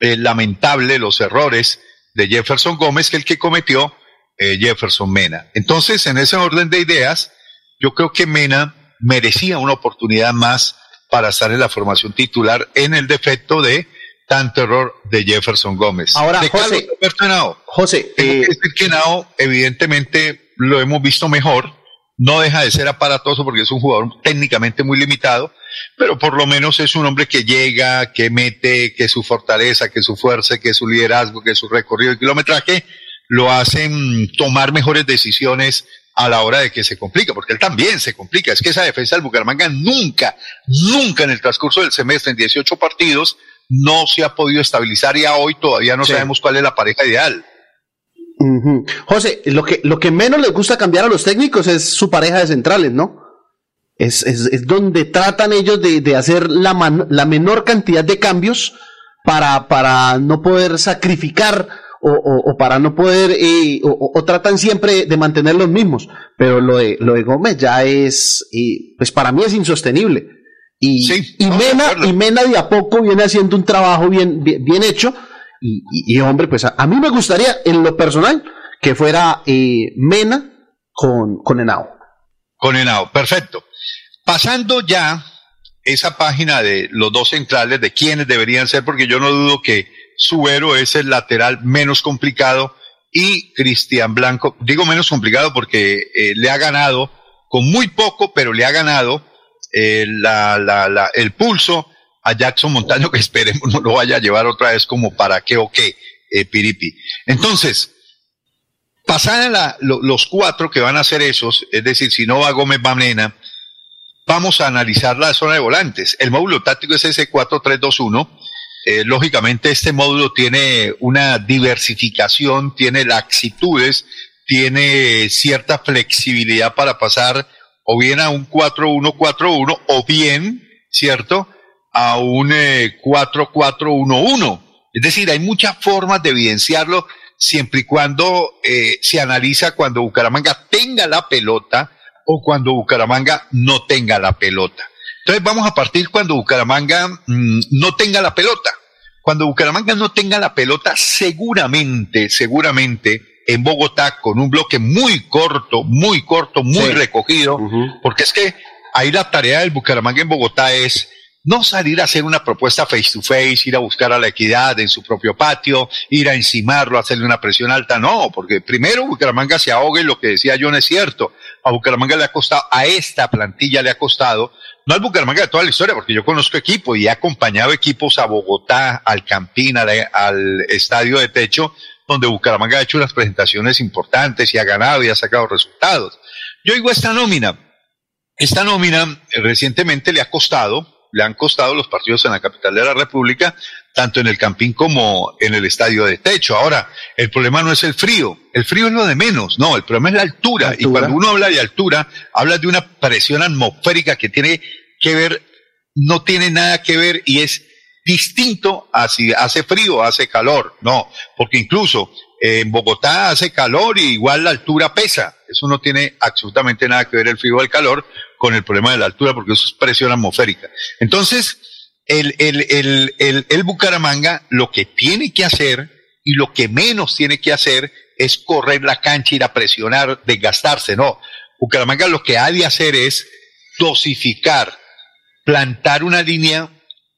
eh, lamentable los errores de Jefferson Gómez que el que cometió eh, Jefferson Mena. Entonces, en ese orden de ideas, yo creo que Mena merecía una oportunidad más para estar en la formación titular en el defecto de tanto error de Jefferson Gómez. Ahora, de José, Carlos Alberto Henao, José, tengo eh, que decir que Henao, evidentemente, lo hemos visto mejor. No deja de ser aparatoso porque es un jugador técnicamente muy limitado, pero por lo menos es un hombre que llega, que mete, que su fortaleza, que su fuerza, que su liderazgo, que su recorrido y kilometraje lo hacen tomar mejores decisiones a la hora de que se complica, porque él también se complica. Es que esa defensa del Bucaramanga nunca, nunca en el transcurso del semestre, en 18 partidos, no se ha podido estabilizar y a hoy todavía no Sí. sabemos cuál es la pareja ideal. Ujú. José, lo que, lo que menos les gusta cambiar a los técnicos es su pareja de centrales, ¿no? Es, es, es donde tratan ellos de, de hacer la, man- la menor cantidad de cambios para, para no poder sacrificar o, o- o para no poder, eh, o, o- o tratan siempre de mantener los mismos. Pero lo de, lo de Gómez ya es, eh, pues para mí es insostenible. Y, y, Mena, y Mena de a poco viene haciendo un trabajo bien, bien, bien hecho. Y, hombre, pues a, mí me gustaría, en lo personal, que fuera eh, Mena con, con Henao. Con Henao, perfecto. Pasando ya esa página de los dos centrales, de quiénes deberían ser, porque yo no dudo que Suero es el lateral menos complicado y Cristian Blanco, digo menos complicado porque eh, le ha ganado con muy poco, pero le ha ganado eh, la, la, la- el pulso a Jackson Montaño, que esperemos no lo vaya a llevar otra vez como para qué o qué, eh, Piripi. Entonces, pasada la- lo- los cuatro que van a ser esos, es decir, si no va Gómez va Mena, vamos a analizar la zona de volantes. El módulo táctico es ese 4-3-2-1. Eh, lógicamente este módulo tiene una diversificación, tiene laxitudes, tiene cierta flexibilidad para pasar o bien a un 4-1-4-1 o bien, ¿cierto? A un eh, 4-4-1-1. Es decir, hay muchas formas de evidenciarlo siempre y cuando eh, se analiza cuando Bucaramanga tenga la pelota o cuando Bucaramanga no tenga la pelota. Entonces vamos a partir cuando Bucaramanga mm, no tenga la pelota. Cuando Bucaramanga no tenga la pelota, seguramente, seguramente en Bogotá con un bloque muy corto, muy corto, muy Sí. recogido, porque es que ahí la tarea del Bucaramanga en Bogotá es no salir a hacer una propuesta face to face, ir a buscar a la equidad en su propio patio, ir a encimarlo, hacerle una presión alta, no, porque primero Bucaramanga se ahoga y lo que decía yo no es cierto. A Bucaramanga le ha costado, a esta plantilla le ha costado, no al Bucaramanga de toda la historia, porque yo conozco equipo y he acompañado equipos a Bogotá, al Campín, al, estadio de techo, donde Bucaramanga ha hecho unas presentaciones importantes y ha ganado y ha sacado resultados. Yo digo esta nómina, esta nómina recientemente le ha costado, le han costado los partidos en la capital de la República, tanto en el Campín como en el estadio de techo. Ahora, el problema no es el frío, el frío es lo de menos, no, el problema es la altura. Y cuando uno habla de altura, habla de una presión atmosférica que tiene que ver, no tiene nada que ver y es distinto a si hace frío hace calor, no, porque incluso eh, en Bogotá hace calor y igual la altura pesa. Eso no tiene absolutamente nada que ver el frío o el calor con el problema de la altura, porque eso es presión atmosférica. Entonces, el, el, el, el, Bucaramanga lo que tiene que hacer y lo que menos tiene que hacer es correr la cancha, ir a presionar, desgastarse, no. Bucaramanga lo que ha de hacer es dosificar, plantar una línea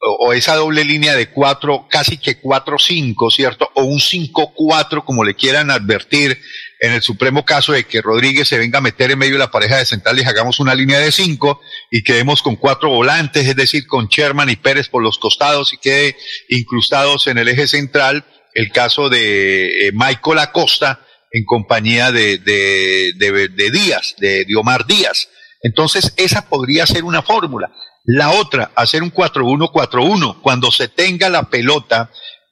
o, o esa doble línea de cuatro, casi que cuatro cinco, ¿cierto? O un cinco cuatro, como le quieran advertir, en el supremo caso de que Rodríguez se venga a meter en medio de la pareja de centrales, hagamos una línea de cinco y quedemos con cuatro volantes, es decir, con Sherman y Pérez por los costados y quede incrustados en el eje central el caso de eh, Michael Acosta en compañía de, de, de, Díaz, de, de Omar Díaz. Entonces, esa podría ser una fórmula. La otra, hacer un 4-1-4-1. Cuando se tenga la pelota,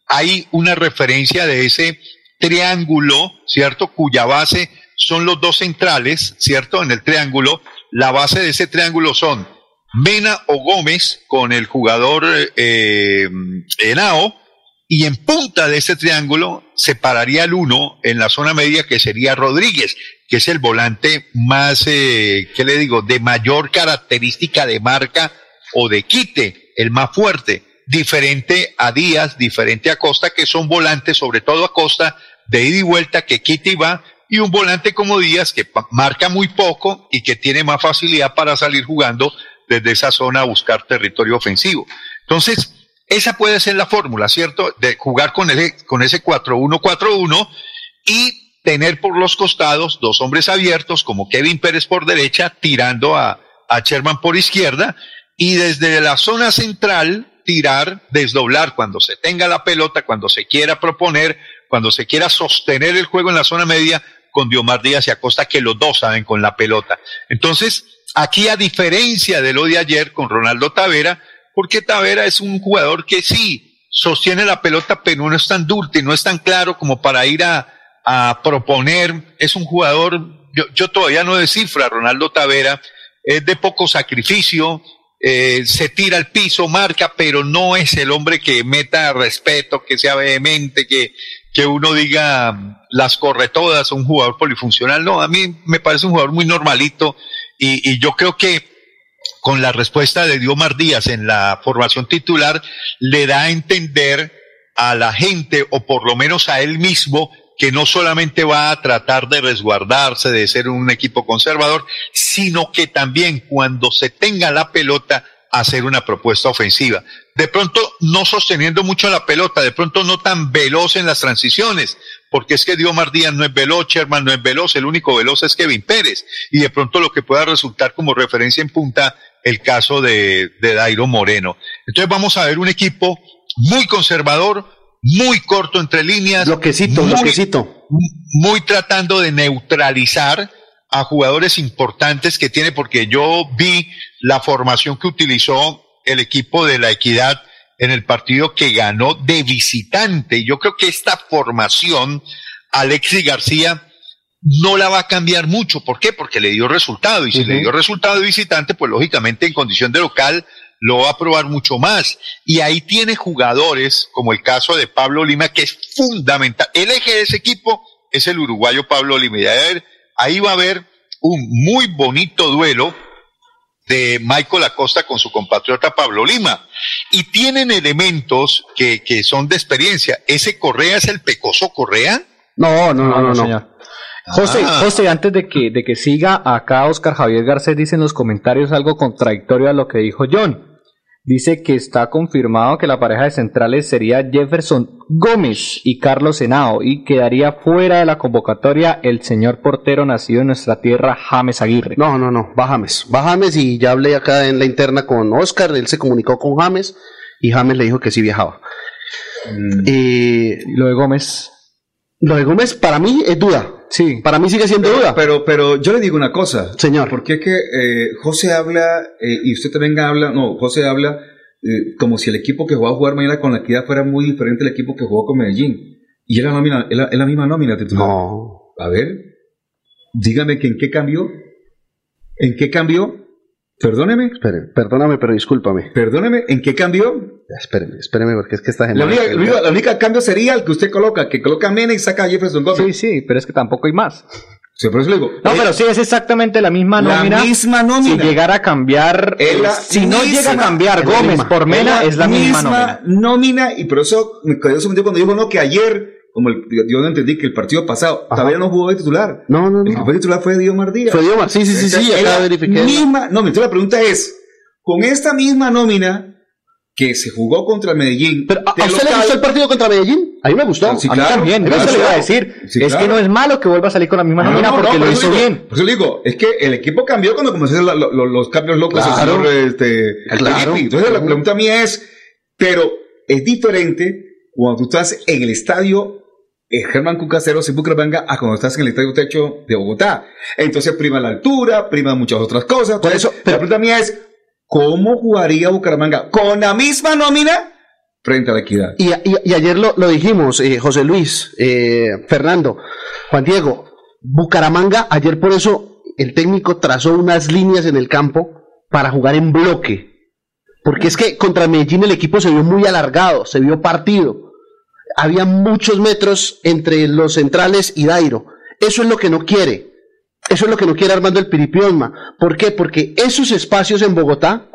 hay una referencia de ese triángulo, ¿cierto? Cuya base son los dos centrales, ¿cierto? En el triángulo. La base de ese triángulo son Mena o Gómez con el jugador eh, Henao. Y en punta de ese triángulo se pararía el uno en la zona media que sería Rodríguez, que es el volante más, eh, ¿qué le digo?, de mayor característica de marca o de quite, el más fuerte, diferente a Díaz, diferente a Costa, que son volantes, sobre todo a Costa, de ida y vuelta, que quita y va, y un volante como Díaz, que marca muy poco y que tiene más facilidad para salir jugando desde esa zona a buscar territorio ofensivo. Entonces, esa puede ser la fórmula, ¿cierto? De jugar con, el, con ese 4-1-4-1 y tener por los costados dos hombres abiertos como Kevin Pérez por derecha tirando a, a Sherman por izquierda y desde la zona central tirar, desdoblar cuando se tenga la pelota, cuando se quiera proponer, cuando se quiera sostener el juego en la zona media con Diomar Díaz y Acosta que los dos saben con la pelota. Entonces, aquí a diferencia de lo de ayer con Ronaldo Tavera, porque Tavera es un jugador que sí sostiene la pelota, pero no es tan dulce, no es tan claro como para ir a, proponer. Es un jugador, yo, yo todavía no descifro a Ronaldo Tavera, es de poco sacrificio, eh, se tira al piso, marca, pero no es el hombre que meta respeto, que sea vehemente, que, que uno diga las corre todas, un jugador polifuncional. No, a mí me parece un jugador muy normalito y, y yo creo que con la respuesta de Diomar Díaz en la formación titular, le da a entender a la gente, o por lo menos a él mismo, que no solamente va a tratar de resguardarse, de ser un equipo conservador, sino que también cuando se tenga la pelota, hacer una propuesta ofensiva. De pronto no sosteniendo mucho la pelota, de pronto no tan veloz en las transiciones, porque es que Diomar Díaz no es veloz, Sherman no es veloz, el único veloz es Kevin Pérez, y de pronto lo que pueda resultar como referencia en punta el caso de, de Dairo Moreno. Entonces vamos a ver un equipo muy conservador, muy corto entre líneas. Bloquecito, muy, bloquecito. Muy tratando de neutralizar a jugadores importantes que tiene, porque yo vi la formación que utilizó el equipo de la Equidad en el partido que ganó de visitante. Y Yo creo que esta formación, Alexis García, no la va a cambiar mucho. ¿Por qué? Porque le dio resultado. Y si le dio resultado de visitante, pues lógicamente en condición de local lo va a probar mucho más. Y ahí tiene jugadores, como el caso de Pablo Lima, que es fundamental. El eje de ese equipo es el uruguayo Pablo Lima. Y a ver, ahí va a haber un muy bonito duelo de Michael Acosta con su compatriota Pablo Lima. Y tienen elementos que, que son de experiencia. ¿Ese Correa es el pecoso Correa? No, no, no, no, no. señor. José, Ah. José, antes de que, de que siga, acá Oscar Javier Garcés dice en los comentarios algo contradictorio a lo que dijo John. Dice que está confirmado que la pareja de centrales sería Jefferson Gómez y Carlos Henao y quedaría fuera de la convocatoria el señor portero nacido en nuestra tierra, James Aguirre. No, no, no, va James. Va James y ya hablé acá en la interna con Oscar, él se comunicó con James y James le dijo que sí viajaba. Y lo de Gómez. Lo de Gómez para mí es duda. Sí. Para mí sigue siendo Pero, duda. pero, pero yo le digo una cosa. Señor. Porque es que eh, José habla, eh, y usted también habla, no, José habla eh, como si el equipo que jugaba a jugar mañana con la equidad fuera muy diferente al equipo que jugó con Medellín. Y es la, nómina, es la, es la misma nómina titular. No. A ver, dígame que en qué cambió. ¿En qué cambió? Perdóneme. Espere, perdóname, pero discúlpame. Perdóneme, ¿en qué cambió? Espéreme, espéreme, porque es que esta gente. La única, la la cambio sería el que usted coloca, que coloca a Mena y saca a Jefferson Gómez. Sí, sí, pero es que tampoco hay más. Sí, por eso le digo. No, eh, pero sí es exactamente la misma La nómina. misma nómina. Si llegara a cambiar, la si no misma- llega a cambiar la Gómez misma. por Mena, es la misma, nómina. nómina, y por eso me quedó sorprendido cuando dijo no que ayer, como el- yo no entendí que el partido pasado todavía no jugó de titular. No, no, El que fue titular fue Diomar Díaz. Fue Diomar, sí, sí, sí, sí, acá la verifiqué. Misma nómina. Entonces la pregunta es, con esta misma nómina que se jugó contra el Medellín, Pero, ¿a, usted le gustó el partido contra Medellín? A mí me gustó. Sí, a mí claro. también, Claro. eso le iba a decir. Sí, es claro. que no es malo que vuelva a salir con la misma No, nómina no, no, porque por lo hizo digo- bien. Por eso digo, es que el equipo cambió cuando comenzó a hacer la- lo- lo- los cambios locos. el Claro. señor, este, Claro. Felipe. Entonces la pregunta mía es, pero es diferente cuando tú estás en el estadio eh, Germán Cucaseros en Bucaramanga a cuando estás en el estadio Techo de Bogotá. Entonces prima la altura, prima muchas otras cosas. Por eso, la pregunta mía es, ¿cómo jugaría Bucaramanga con la misma nómina frente a la equidad. Y, ayer lo, lo dijimos, eh, José Luis, eh, Fernando, Juan Diego, Bucaramanga, ayer por eso el técnico trazó unas líneas en el campo para jugar en bloque. Porque es que contra Medellín el equipo se vio muy alargado, se vio partido. Había muchos metros entre los centrales y Dairo. Eso es lo que no quiere. Eso es lo que no quiere Armando el Piripiosma. ¿Por qué? Porque esos espacios en Bogotá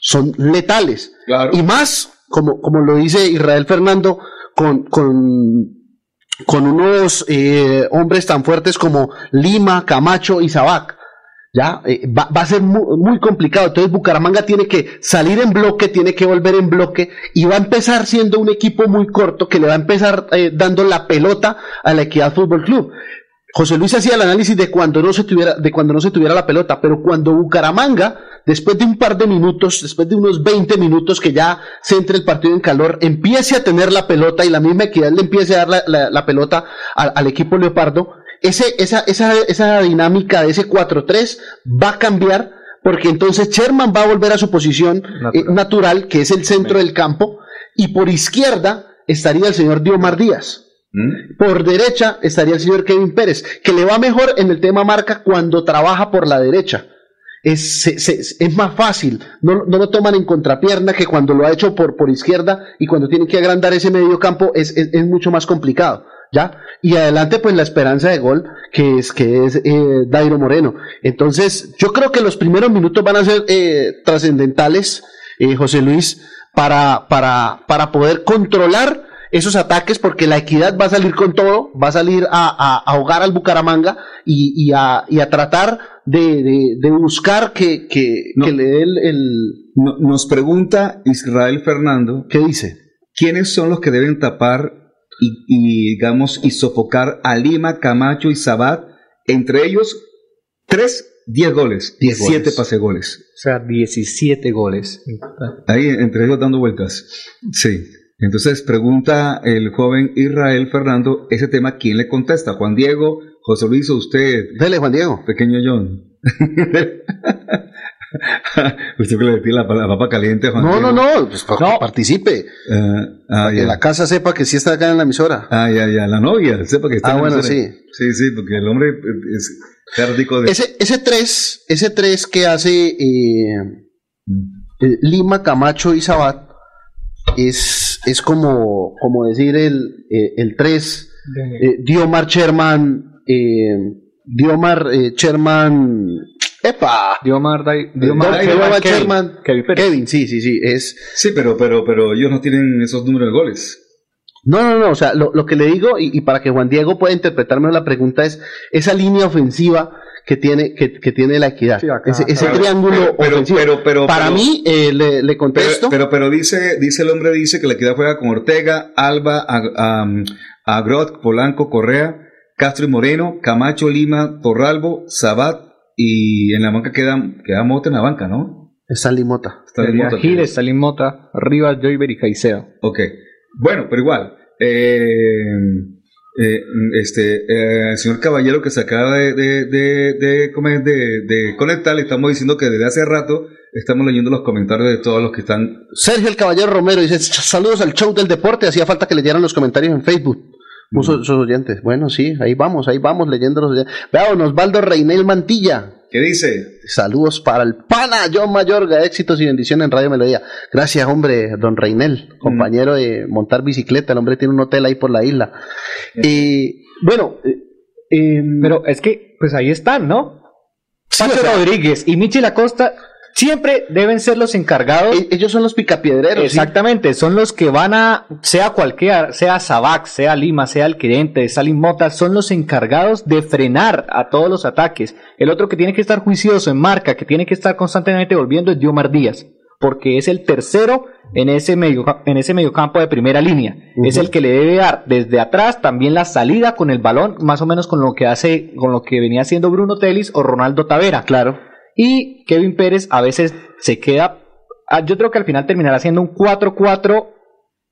son letales. Y más, como, como lo dice Israel Fernando, con, con, con unos eh, hombres tan fuertes como Lima, Camacho y Sabac. Ya, Eh, va, va a ser muy, muy complicado. Entonces Bucaramanga tiene que salir en bloque, tiene que volver en bloque y va a empezar siendo un equipo muy corto que le va a empezar eh, dando la pelota a la Equidad Fútbol Club. José Luis hacía el análisis de cuando no se tuviera, de cuando no se tuviera la pelota, pero cuando Bucaramanga, después de un par de minutos, después de unos 20 minutos que ya se entre el partido en calor, empiece a tener la pelota y la misma equidad le empiece a dar la, la- la pelota al, al equipo Leopardo, ese, esa, esa, esa dinámica de ese 4-3 va a cambiar porque entonces Sherman va a volver a su posición eh, natural, que es el centro del campo, y por izquierda estaría el señor Diomar Díaz. Por derecha estaría el señor Kevin Pérez, que le va mejor en el tema marca cuando trabaja por la derecha. Es, es más fácil, no, no lo toman en contrapierna que cuando lo ha hecho por, por izquierda y cuando tiene que agrandar ese medio campo es, es- es mucho más complicado. ¿Ya? Y adelante, pues la esperanza de gol, que es, que es eh, Dairo Moreno. Entonces, yo creo que los primeros minutos van a ser eh, trascendentales, eh, José Luis, para, para, para poder controlar esos ataques porque la equidad va a salir con todo, va a salir a, a- a ahogar al Bucaramanga y, y a, y a tratar de, de- de buscar que, que, que le dé el, el- No- nos pregunta Israel Fernando. ¿Qué dice? ¿Quiénes son los que deben tapar y, y, digamos, y sofocar a Lima, Camacho y Sabat? Entre ellos, tres, diez goles. Diez siete goles. pase goles. O sea, 17 goles. Ahí, entre ellos dando vueltas. Sí. Entonces pregunta el joven Israel Fernando ese tema, ¿quién le contesta? ¿Juan Diego? ¿José Luis o usted? Dele, Juan Diego. Pequeño John. usted que le tira la, la papa caliente Juan No, Diego. no, no, pues para que participe. Ah, ah, que ya. la casa sepa que sí está acá en la emisora. Ah, ya, ya, la novia, sepa que está Ah, en la bueno, emisora. sí. Sí, sí, porque el hombre eh, es cárdico de... Ese, ese 3, ese 3 que hace eh, eh, Lima, Camacho y Sabat es, es como, como decir el, eh, el 3, eh, Diomar Sherman, eh, Diomar eh, Sherman, ¡epa! Diomar, Dai- Diomar, Diomar- Diomar Kevin. Sherman, Kevin. Kevin, sí, sí, sí, es... Sí, pero, pero, pero ellos no tienen esos números de goles. No, no, no, o sea, lo, lo que le digo, y, y para que Juan Diego pueda interpretarme la pregunta, es esa línea ofensiva que tiene, que, que tiene la equidad. ese triángulo Pero- ofensivo. pero- pero- para pero- mí, eh, le, le contesto. Pero, pero, pero dice, dice el hombre, dice que la equidad juega con Ortega, Alba, Ag- am, Agrot, Polanco, Correa, Castro y Moreno, Camacho, Lima, Torralbo, Sabat, y en la banca queda, queda Mota en la banca, ¿no? Está Limota. Está Sería Mota. Giles, Salim Mota, Rivas, Joyver y Caicedo. Ok. Bueno, pero igual. eh, eh, este, eh, el señor Caballero que se acaba de, de, de, de, conectar, le estamos diciendo que desde hace rato estamos leyendo los comentarios de todos los que están. Sergio el Caballero Romero dice: Saludos al show del deporte. Hacía falta que leyeran los comentarios en Facebook. Puso sus oyentes. Bueno, sí, ahí vamos, ahí vamos leyendo los oyentes. Vean, Osvaldo Reinel Mantilla. ¿Qué dice? Saludos para el pana John Mayorga, éxitos y bendiciones en Radio Melodía. Gracias, hombre, don Reinel, compañero de montar bicicleta. El hombre tiene un hotel ahí por la isla. Y bueno, eh, em, Pero es que, pues ahí están, ¿no? Sí, Pacho o sea- Rodríguez y Michel Acosta siempre deben ser los encargados. e- ellos son los picapiedreros. ¿sí? Exactamente, son los que van a, sea cualquiera, sea Sabac, sea Lima, sea el Quirente, Salim Mota, son los encargados de frenar a todos los ataques. El otro que tiene que estar juicioso en marca, que tiene que estar constantemente volviendo es Diomar Díaz, porque es el tercero en ese medio, en ese mediocampo de primera línea. Es el que le debe dar desde atrás también la salida con el balón, más o menos con lo que hace, con lo que venía haciendo Bruno Telis o Ronaldo Tavera. Claro. Y Kevin Pérez a veces se queda. ah, Yo creo que al final terminará siendo un 4-4.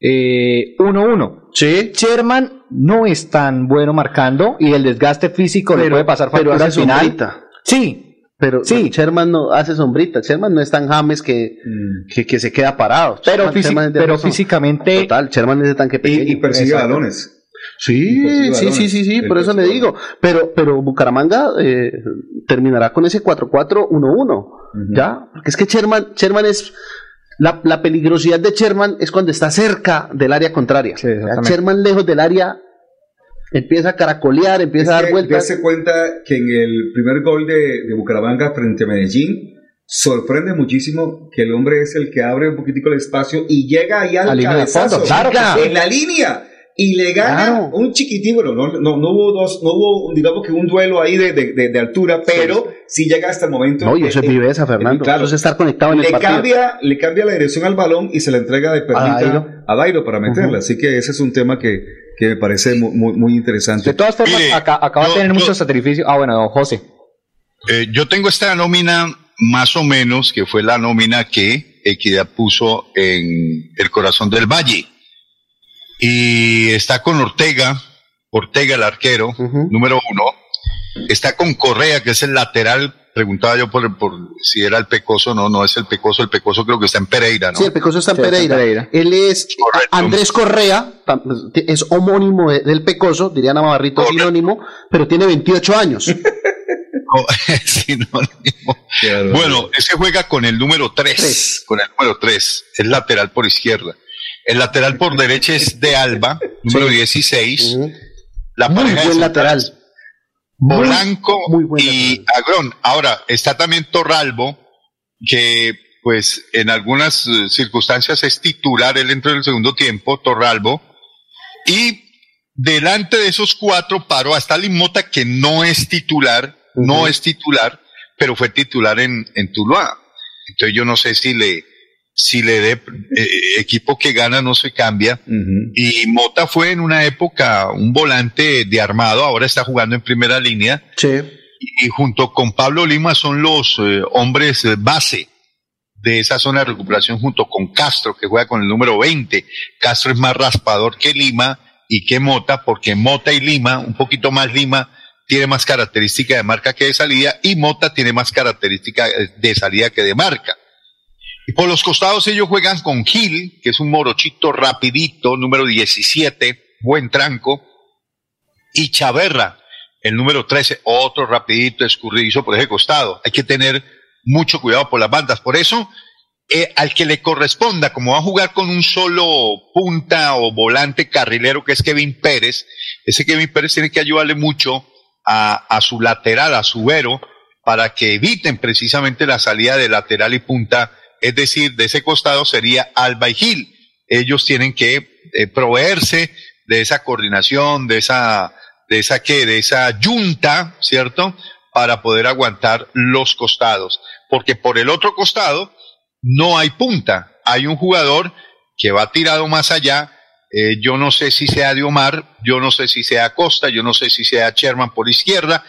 eh, 1-1. Sí. Sherman no es tan bueno marcando y el desgaste físico le Pero- puede pasar pero factura al hace final. sombrita. Sí, Pero sí. Sherman no hace sombrita. Sherman no es tan James que, que, que se queda parado. Pero, Sherman- Sherman pero físicamente. Total, Sherman es de tanque pequeño. Y persigue Exacto. balones. Sí, sí, sí, sí, sí, por eso le digo. Pero, pero Bucaramanga eh, terminará con ese 4-4-1-1. ¿Ya? Porque es que Sherman, Sherman es. La, la peligrosidad de Sherman es cuando está cerca del área contraria. Sherman lejos del área empieza a caracolear, empieza a dar vueltas. Dese cuenta que en el primer gol de, de Bucaramanga frente a Medellín, sorprende muchísimo que el hombre es el que abre un poquitico el espacio y llega ahí al A línea de cabezazo, fondo, claro en la línea. Y le gana un chiquitín, bueno, no, no, no hubo dos, no hubo, digamos que un duelo ahí de, de, de- de altura, pero sí. llega hasta el momento. No, y eso es eh, eh, viveza, Fernando. claro. Eso es estar conectado en el le partido. cambia, le cambia la dirección al balón y se la entrega de perlita Dairo. a Dairo para meterla. Así que ese es un tema que, que me parece muy, muy, muy interesante. De todas formas, acá, acá va a tener mucho sacrificio. Ah, bueno, don José. Eh, yo tengo esta nómina más o menos, que fue la nómina que Equidad puso en el corazón del Valle. Y está con Ortega, Ortega el arquero, número uno. Está con Correa, que es el lateral. Preguntaba yo por, por si era el Pecoso, no, no es el Pecoso, el Pecoso creo que está en Pereira, ¿no? Sí, el Pecoso está en Sí, está en Pereira. Él es Andrés Correa, es homónimo de- del Pecoso, diría Navarrito sinónimo, pero tiene 28 años. Sinónimo. Bueno, ese juega con el número 3, con el número 3, es lateral por izquierda. El lateral por derecha es de Alba, número 16. La Muy pareja de buen lateral. Polanco y Agrón. Ahora, está también Torralbo, que pues en algunas eh, circunstancias es titular, él entró en el segundo tiempo, Torralbo. Y delante de esos cuatro paró hasta Limota, que no es titular, no es titular, pero fue titular en, en Tuluá. Entonces yo no sé si le, si le dé eh, equipo que gana no se cambia. Y Mota fue en una época un volante de armado, ahora está jugando en primera línea. Y, y junto con Pablo Lima son los eh, hombres eh, base de esa zona de recuperación junto con Castro, que juega con el número 20. Castro es más raspador que Lima y que Mota, porque Mota y Lima, un poquito más Lima, tiene más característica de marca que de salida y Mota tiene más característica eh, de salida que de marca. Y por los costados ellos juegan con Gil, que es un morochito rapidito, número 17, buen tranco, y Chaverra, el número 13, otro rapidito, escurridizo por ese costado. Hay que tener mucho cuidado por las bandas. Por eso, eh, al que le corresponda, como va a jugar con un solo punta o volante carrilero, que es Kevin Pérez, ese Kevin Pérez tiene que ayudarle mucho a, a su lateral, a su vero, para que eviten precisamente la salida de lateral y punta, es decir, de ese costado sería Alba y Gil. Ellos tienen que eh, proveerse de esa coordinación, de esa, de esa que, de esa yunta, ¿cierto? Para poder aguantar los costados. Porque por el otro costado no hay punta. Hay un jugador que va tirado más allá. Eh, yo no sé si sea de Omar, yo no sé si sea Costa, yo no sé si sea Sherman por izquierda,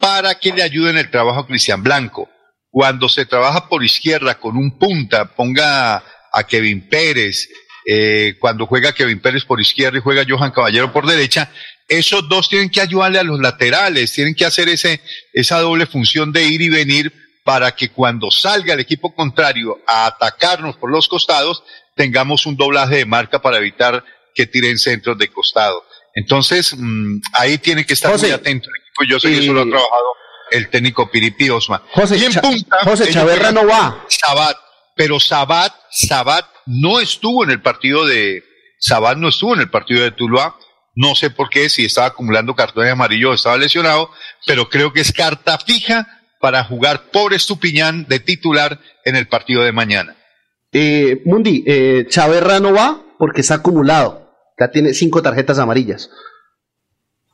para que le ayuden el trabajo a Cristian Blanco. Cuando se trabaja por izquierda con un punta, ponga a Kevin Pérez, eh, cuando juega Kevin Pérez por izquierda y juega Johan Caballero por derecha, esos dos tienen que ayudarle a los laterales, tienen que hacer ese, esa doble función de ir y venir para que cuando salga el equipo contrario a atacarnos por los costados, tengamos un doblaje de marca para evitar que tiren centros de costado. Entonces, mm, ahí tiene que estar José, muy atento el equipo. Yo sé que eso lo ha trabajado el técnico Piripi Osma. José, y en punta, José Chaverra no va. Sabat, pero Sabat, Sabat no estuvo en el partido de, Sabat no estuvo en el partido de Tuluá. No sé por qué, si estaba acumulando cartones amarillos o estaba lesionado, pero creo que es carta fija para jugar por Estupiñán de titular en el partido de mañana. Eh, Mundi, eh, Chaverra no va porque está acumulado. Ya tiene cinco tarjetas amarillas.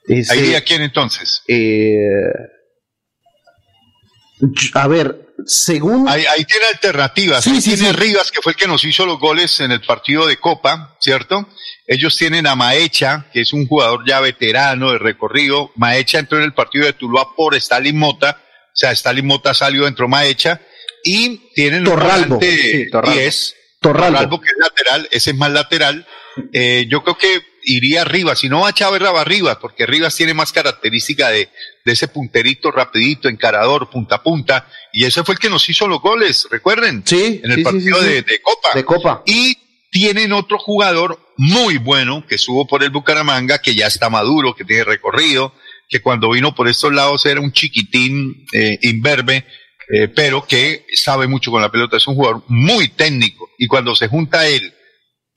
¿Ahí día quién entonces? eh, a ver, según. Ahí, ahí tiene alternativas. Sí, Ahí sí, tiene sí. Rivas, que fue el que nos hizo los goles en el partido de Copa, ¿cierto? Ellos tienen a Maecha, que es un jugador ya veterano de recorrido. Maecha entró en el partido de Tuluá por Stalin Mota. O sea, Stalin Mota salió, entró Maecha. Y tienen un Torralbo. volante Sí, Torralbo. 10, Torralbo. Torralbo, que es lateral, ese es más lateral. Eh, yo creo que iría Rivas. Si no va Chávez, va Rivas, porque Rivas tiene más característica de, de ese punterito rapidito, encarador, punta a punta. Y ese fue el que nos hizo los goles, recuerden. Sí. En el sí, partido sí, sí. De, de Copa. De Copa. Y tienen otro jugador muy bueno que subo por el Bucaramanga, que ya está maduro, que tiene recorrido, que cuando vino por estos lados era un chiquitín eh, imberbe, eh, pero que sabe mucho con la pelota. Es un jugador muy técnico. Y cuando se junta él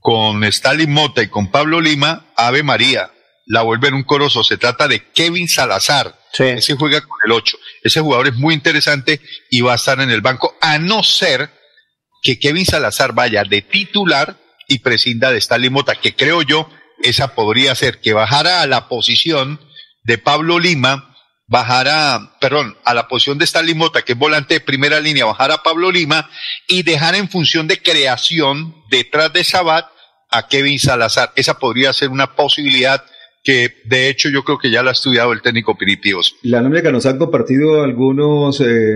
con Stalin Mota y con Pablo Lima, Ave María, la vuelven un corozo. Se trata de Kevin Salazar. Ese juega con el 8. Ese jugador es muy interesante y va a estar en el banco, a no ser que Kevin Salazar vaya de titular y prescinda de Stalin Mota, que creo yo, esa podría ser que bajara a la posición de Pablo Lima, bajara, perdón, a la posición de Stalin Mota, que es volante de primera línea, bajara a Pablo Lima y dejar en función de creación detrás de Sabat a Kevin Salazar. Esa podría ser una posibilidad que de hecho yo creo que ya la ha estudiado el técnico Piripios. La nómina que nos han compartido algunos eh,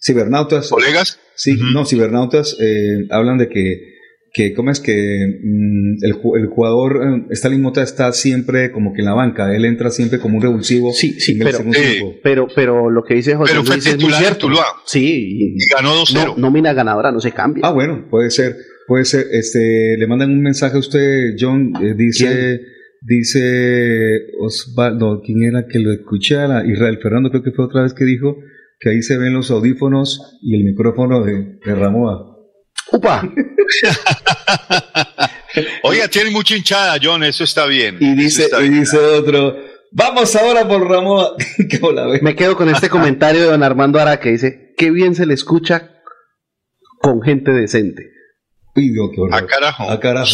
cibernautas. ¿Colegas? Sí, no, cibernautas eh, hablan de que, que ¿cómo es que mm, el, ju- el jugador eh, Stalin Mota está siempre como que en la banca? Él entra siempre como un revulsivo. Sí, sí, en el pero, segundo eh, tiempo. pero, pero lo que dice José Pero fue es muy titular en cierto. Tuluá. Sí. Y ganó 2-0. No, nómina ganadora no se cambia. Ah, bueno, puede ser, puede ser. Este, le mandan un mensaje a usted, John, eh, dice, dice Osvaldo, ¿quién era que lo escuchara? Israel Fernando, creo que fue otra vez que dijo que ahí se ven los audífonos y el micrófono de, de Ramoa. ¡Upa! Oiga, tiene mucha hinchada, John, eso está bien. Y dice, y dice otro, vamos ahora por Ramoa. ¿Qué bola, ve? Me quedo con este comentario de don Armando Ara que dice, qué bien se le escucha con gente decente. Uy, Dios, qué horror. A carajo. A carajo.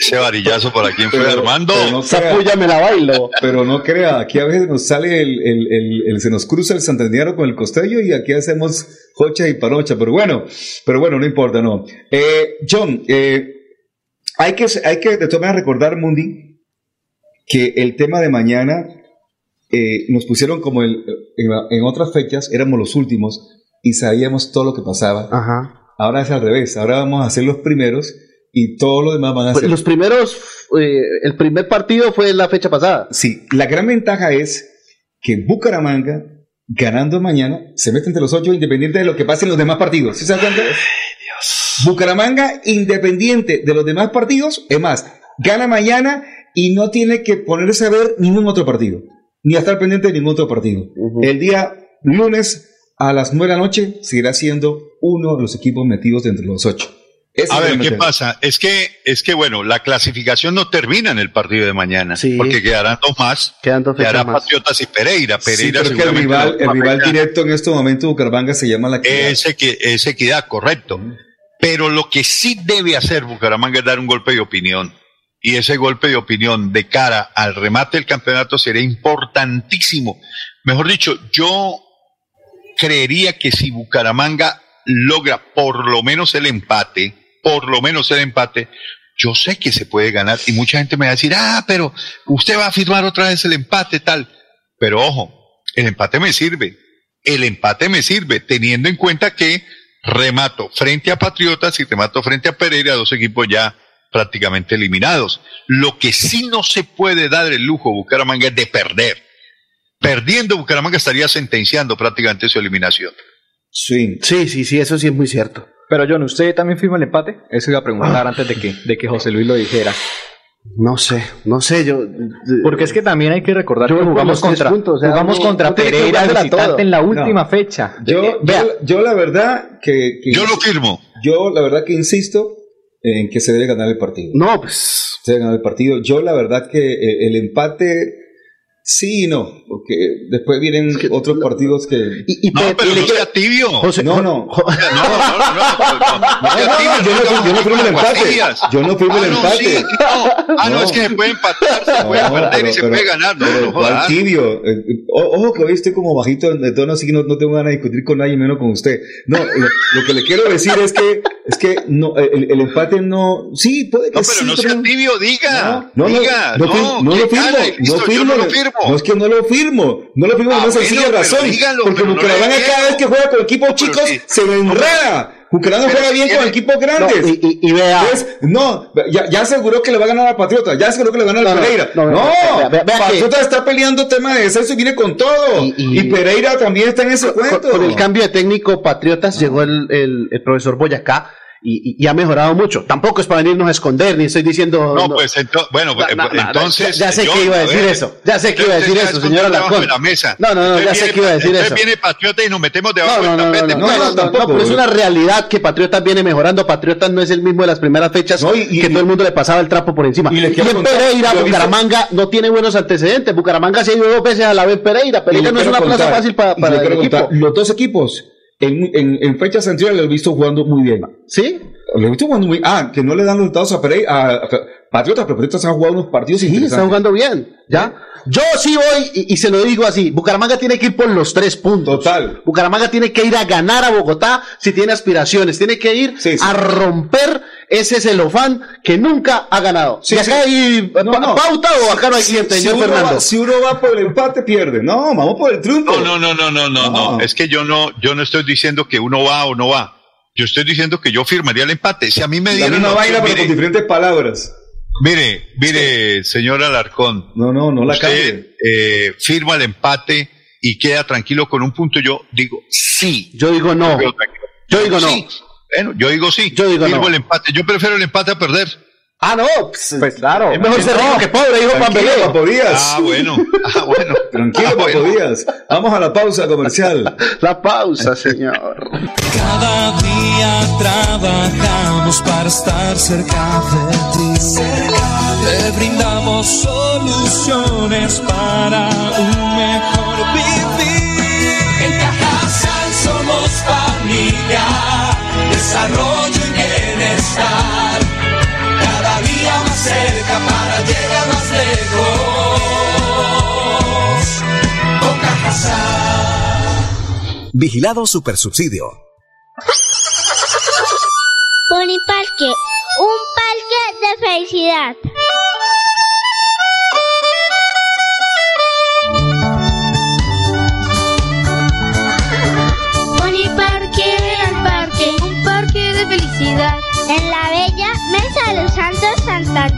Ese varillazo por aquí fue Armando. no crea- me la bailo. Pero no crea, aquí a veces nos sale el, el- el- el- se nos cruza el santandiano con el costeño y aquí hacemos jocha y parocha, pero bueno, pero bueno, no importa, no. Eh, John, eh, hay que, hay que de todas maneras recordar, Mundi, que el tema de mañana eh, nos pusieron como el, en, en otras fechas, éramos los últimos y sabíamos todo lo que pasaba. Ahora es al revés, ahora vamos a ser los primeros y todos los demás van a Pues ser los primeros, eh, el primer partido fue la fecha pasada. Sí, la gran ventaja es que Bucaramanga, ganando mañana, se mete entre los ocho independiente de lo que pase en los demás partidos. ¿Sí se dan cuenta? Bucaramanga, independiente de los demás partidos, es más, gana mañana y no tiene que ponerse a ver ningún otro partido, ni a estar pendiente de ningún otro partido. El día lunes a las nueve de la noche seguirá siendo uno de los equipos metidos entre los ocho. A ver, ¿qué pasa? Es que, es que bueno, la clasificación no termina en el partido de mañana, porque quedarán dos más. Quedan dos Quedará fechas más. Patriotas y Pereira. Sí, Pereira que el rival, el rival directo en este momento de Bucaramanga se llama la Equidad. Es, equi- es equidad, correcto. Pero lo que sí debe hacer Bucaramanga es dar un golpe de opinión. Y ese golpe de opinión de cara al remate del campeonato sería importantísimo. Mejor dicho, yo creería que si Bucaramanga logra por lo menos el empate, por lo menos el empate, yo sé que se puede ganar. Y mucha gente me va a decir, ah, pero usted va a firmar otra vez el empate, tal. Pero ojo, el empate me sirve. El empate me sirve, teniendo en cuenta que remato frente a Patriotas y remato frente a Pereira, dos equipos ya prácticamente eliminados. Lo que sí no se puede dar el lujo Bucaramanga es de perder. Perdiendo Bucaramanga estaría sentenciando prácticamente su eliminación. Sí. Sí, sí, sí, eso sí es muy cierto. Pero John, ¿usted también firma el empate? Eso iba a preguntar antes de que, de que José Luis lo dijera. No sé, no sé, yo... Porque es que también hay que recordar Yo que jugamos contra, puntos, o sea, jugamos no- contra no Pereira visitante en la última No. fecha. Yo, Eh, yo la verdad que, que- Yo lo firmo. Yo la verdad que insisto en que se debe ganar el partido. No, pues... Se debe ganar el partido. Yo la verdad que eh, el empate sí y no, porque después vienen otros partidos que... No, pero no sea tibio. no, no. No yo, no, yo no firmo el empate. Guasillas. Yo no firmo Ah, el no, empate. no. Ah, no, es que se puede empatar, se puede No, perder y se puede ganar. No, no ¿cuál jodas. tibio. Eh, eh, ojo que hoy estoy como bajito de tono, así que no, no tengo ganas de discutir con nadie, menos con usted. No, lo que le quiero decir es que, es que no, el, el empate no, sí, puede que No, pero sí, no sea tibio, diga. no, no, diga. no, no que lo firmo, gane, no listo, yo firmo, no lo firmo. no es que no lo firmo, no lo firmo Ah, por una bueno, sencilla razón, dígalo, porque no Bucaramanga le cada vez que juega con equipos chicos sí. se me enreda, Bucaramanga juega bien con equipos grandes. No, y- y- y vea. No, ya, ya aseguró que le va a ganar a Patriota, ya aseguró que le va a ganar No, a Pereira. no, No, no, vea, vea, vea que- Patriota está peleando tema de descenso y viene con todo. Y, Pereira también está en ese cuento. Con, con el cambio de técnico Patriotas llegó el, el- el profesor Boyacá y, y- y ha mejorado mucho. Tampoco es para venirnos a esconder, ni estoy diciendo. No, pues ento- bueno, No, no, no, entonces. ya- ya sé yo, que iba a decir ver, eso, ya sé que iba a decir eso, ya señor está debajo Alarcón. de la mesa. No, no, no, ya sé que iba a decir eso. viene Patriota y nos metemos debajo No, no, del tapete. no, no, no, pero es una realidad que Patriotas viene mejorando. Patriotas no es el mismo de las primeras fechas que todo el mundo le pasaba el trapo por encima. y le Y, en Pereira, Bucaramanga no tiene buenos antecedentes. Bucaramanga se ha ido dos veces a la vez Pereira. Y Pereira no es una plaza fácil pa- y para el equipo. Los dos equipos, en, en, en fechas anteriores, lo he visto jugando muy bien. ¿Sí? Muy Ah, que no le dan los resultados a Pereira, a, a Patriotas, pero Patriotas han jugado unos partidos Sí, está interesantes. jugando bien. ¿Ya? Yo sí voy, y, y se lo digo así, Bucaramanga tiene que ir por los tres puntos. Total. Bucaramanga tiene que ir a ganar a Bogotá si tiene aspiraciones. Tiene que ir a romper ese celofán que nunca ha ganado. Sí, ¿Y acá sí. hay pa- pauta o acá no hay cliente, si, señor uno Fernando? va, si uno va por el empate, pierde. No, vamos por el triunfo. No, no, no, no, no, no, no. Es que yo no, yo no estoy diciendo que uno va o no va. Yo estoy diciendo que yo firmaría el empate. Si a mí me La dieran misma la vaina, pero con mire, diferentes palabras. mire, mire, señor Alarcón. No, no, no la usted cambie. eh, firma el empate y queda tranquilo con un punto. Yo digo sí. Yo digo no. Yo digo no. Sí. Bueno, yo digo sí. Yo digo Firmo no. el empate. Yo prefiero el empate a perder. Ah, no. Pues, Pues claro. es mejor ser rico que pobre, dijo. Papo Díaz. Ah, bueno. Ah, bueno. Tranquilo, Ah, Papo bueno. Díaz. Vamos a la pausa comercial. La pausa, señor. Cada día trabajamos para estar cerca de ti. Te brindamos soluciones para un mejor vivir. En Cajasal somos familia, desarrollo y bienestar. Cerca para llegar más lejos. Vigilado Supersubsidio. Poniparque, un parque de felicidad. Poniparque, el parque, un parque de felicidad. En la bella Mesa de los Santos Santander.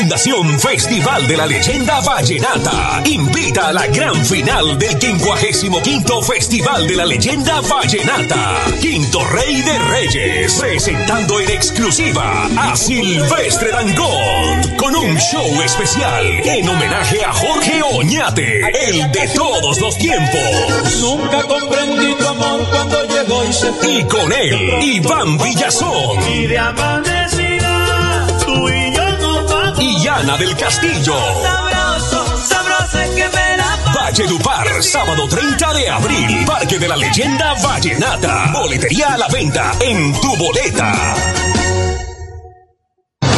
Fundación Festival de la Leyenda Vallenata invita a la gran final del 55 Festival de la Leyenda Vallenata. Quinto Rey de Reyes, presentando en exclusiva a Silvestre Dangond con un show especial en homenaje a Jorge Oñate, el de todos los tiempos. Nunca comprendí tu amor cuando llegó y se fue. Y con él, Iván Villazón. Y de nos vamos. y Ana del Castillo. Sabroso, sabroso es que me la Valledupar, sábado 30 de abril. Parque de la Leyenda Vallenata. Boletería a la venta en tu boleta.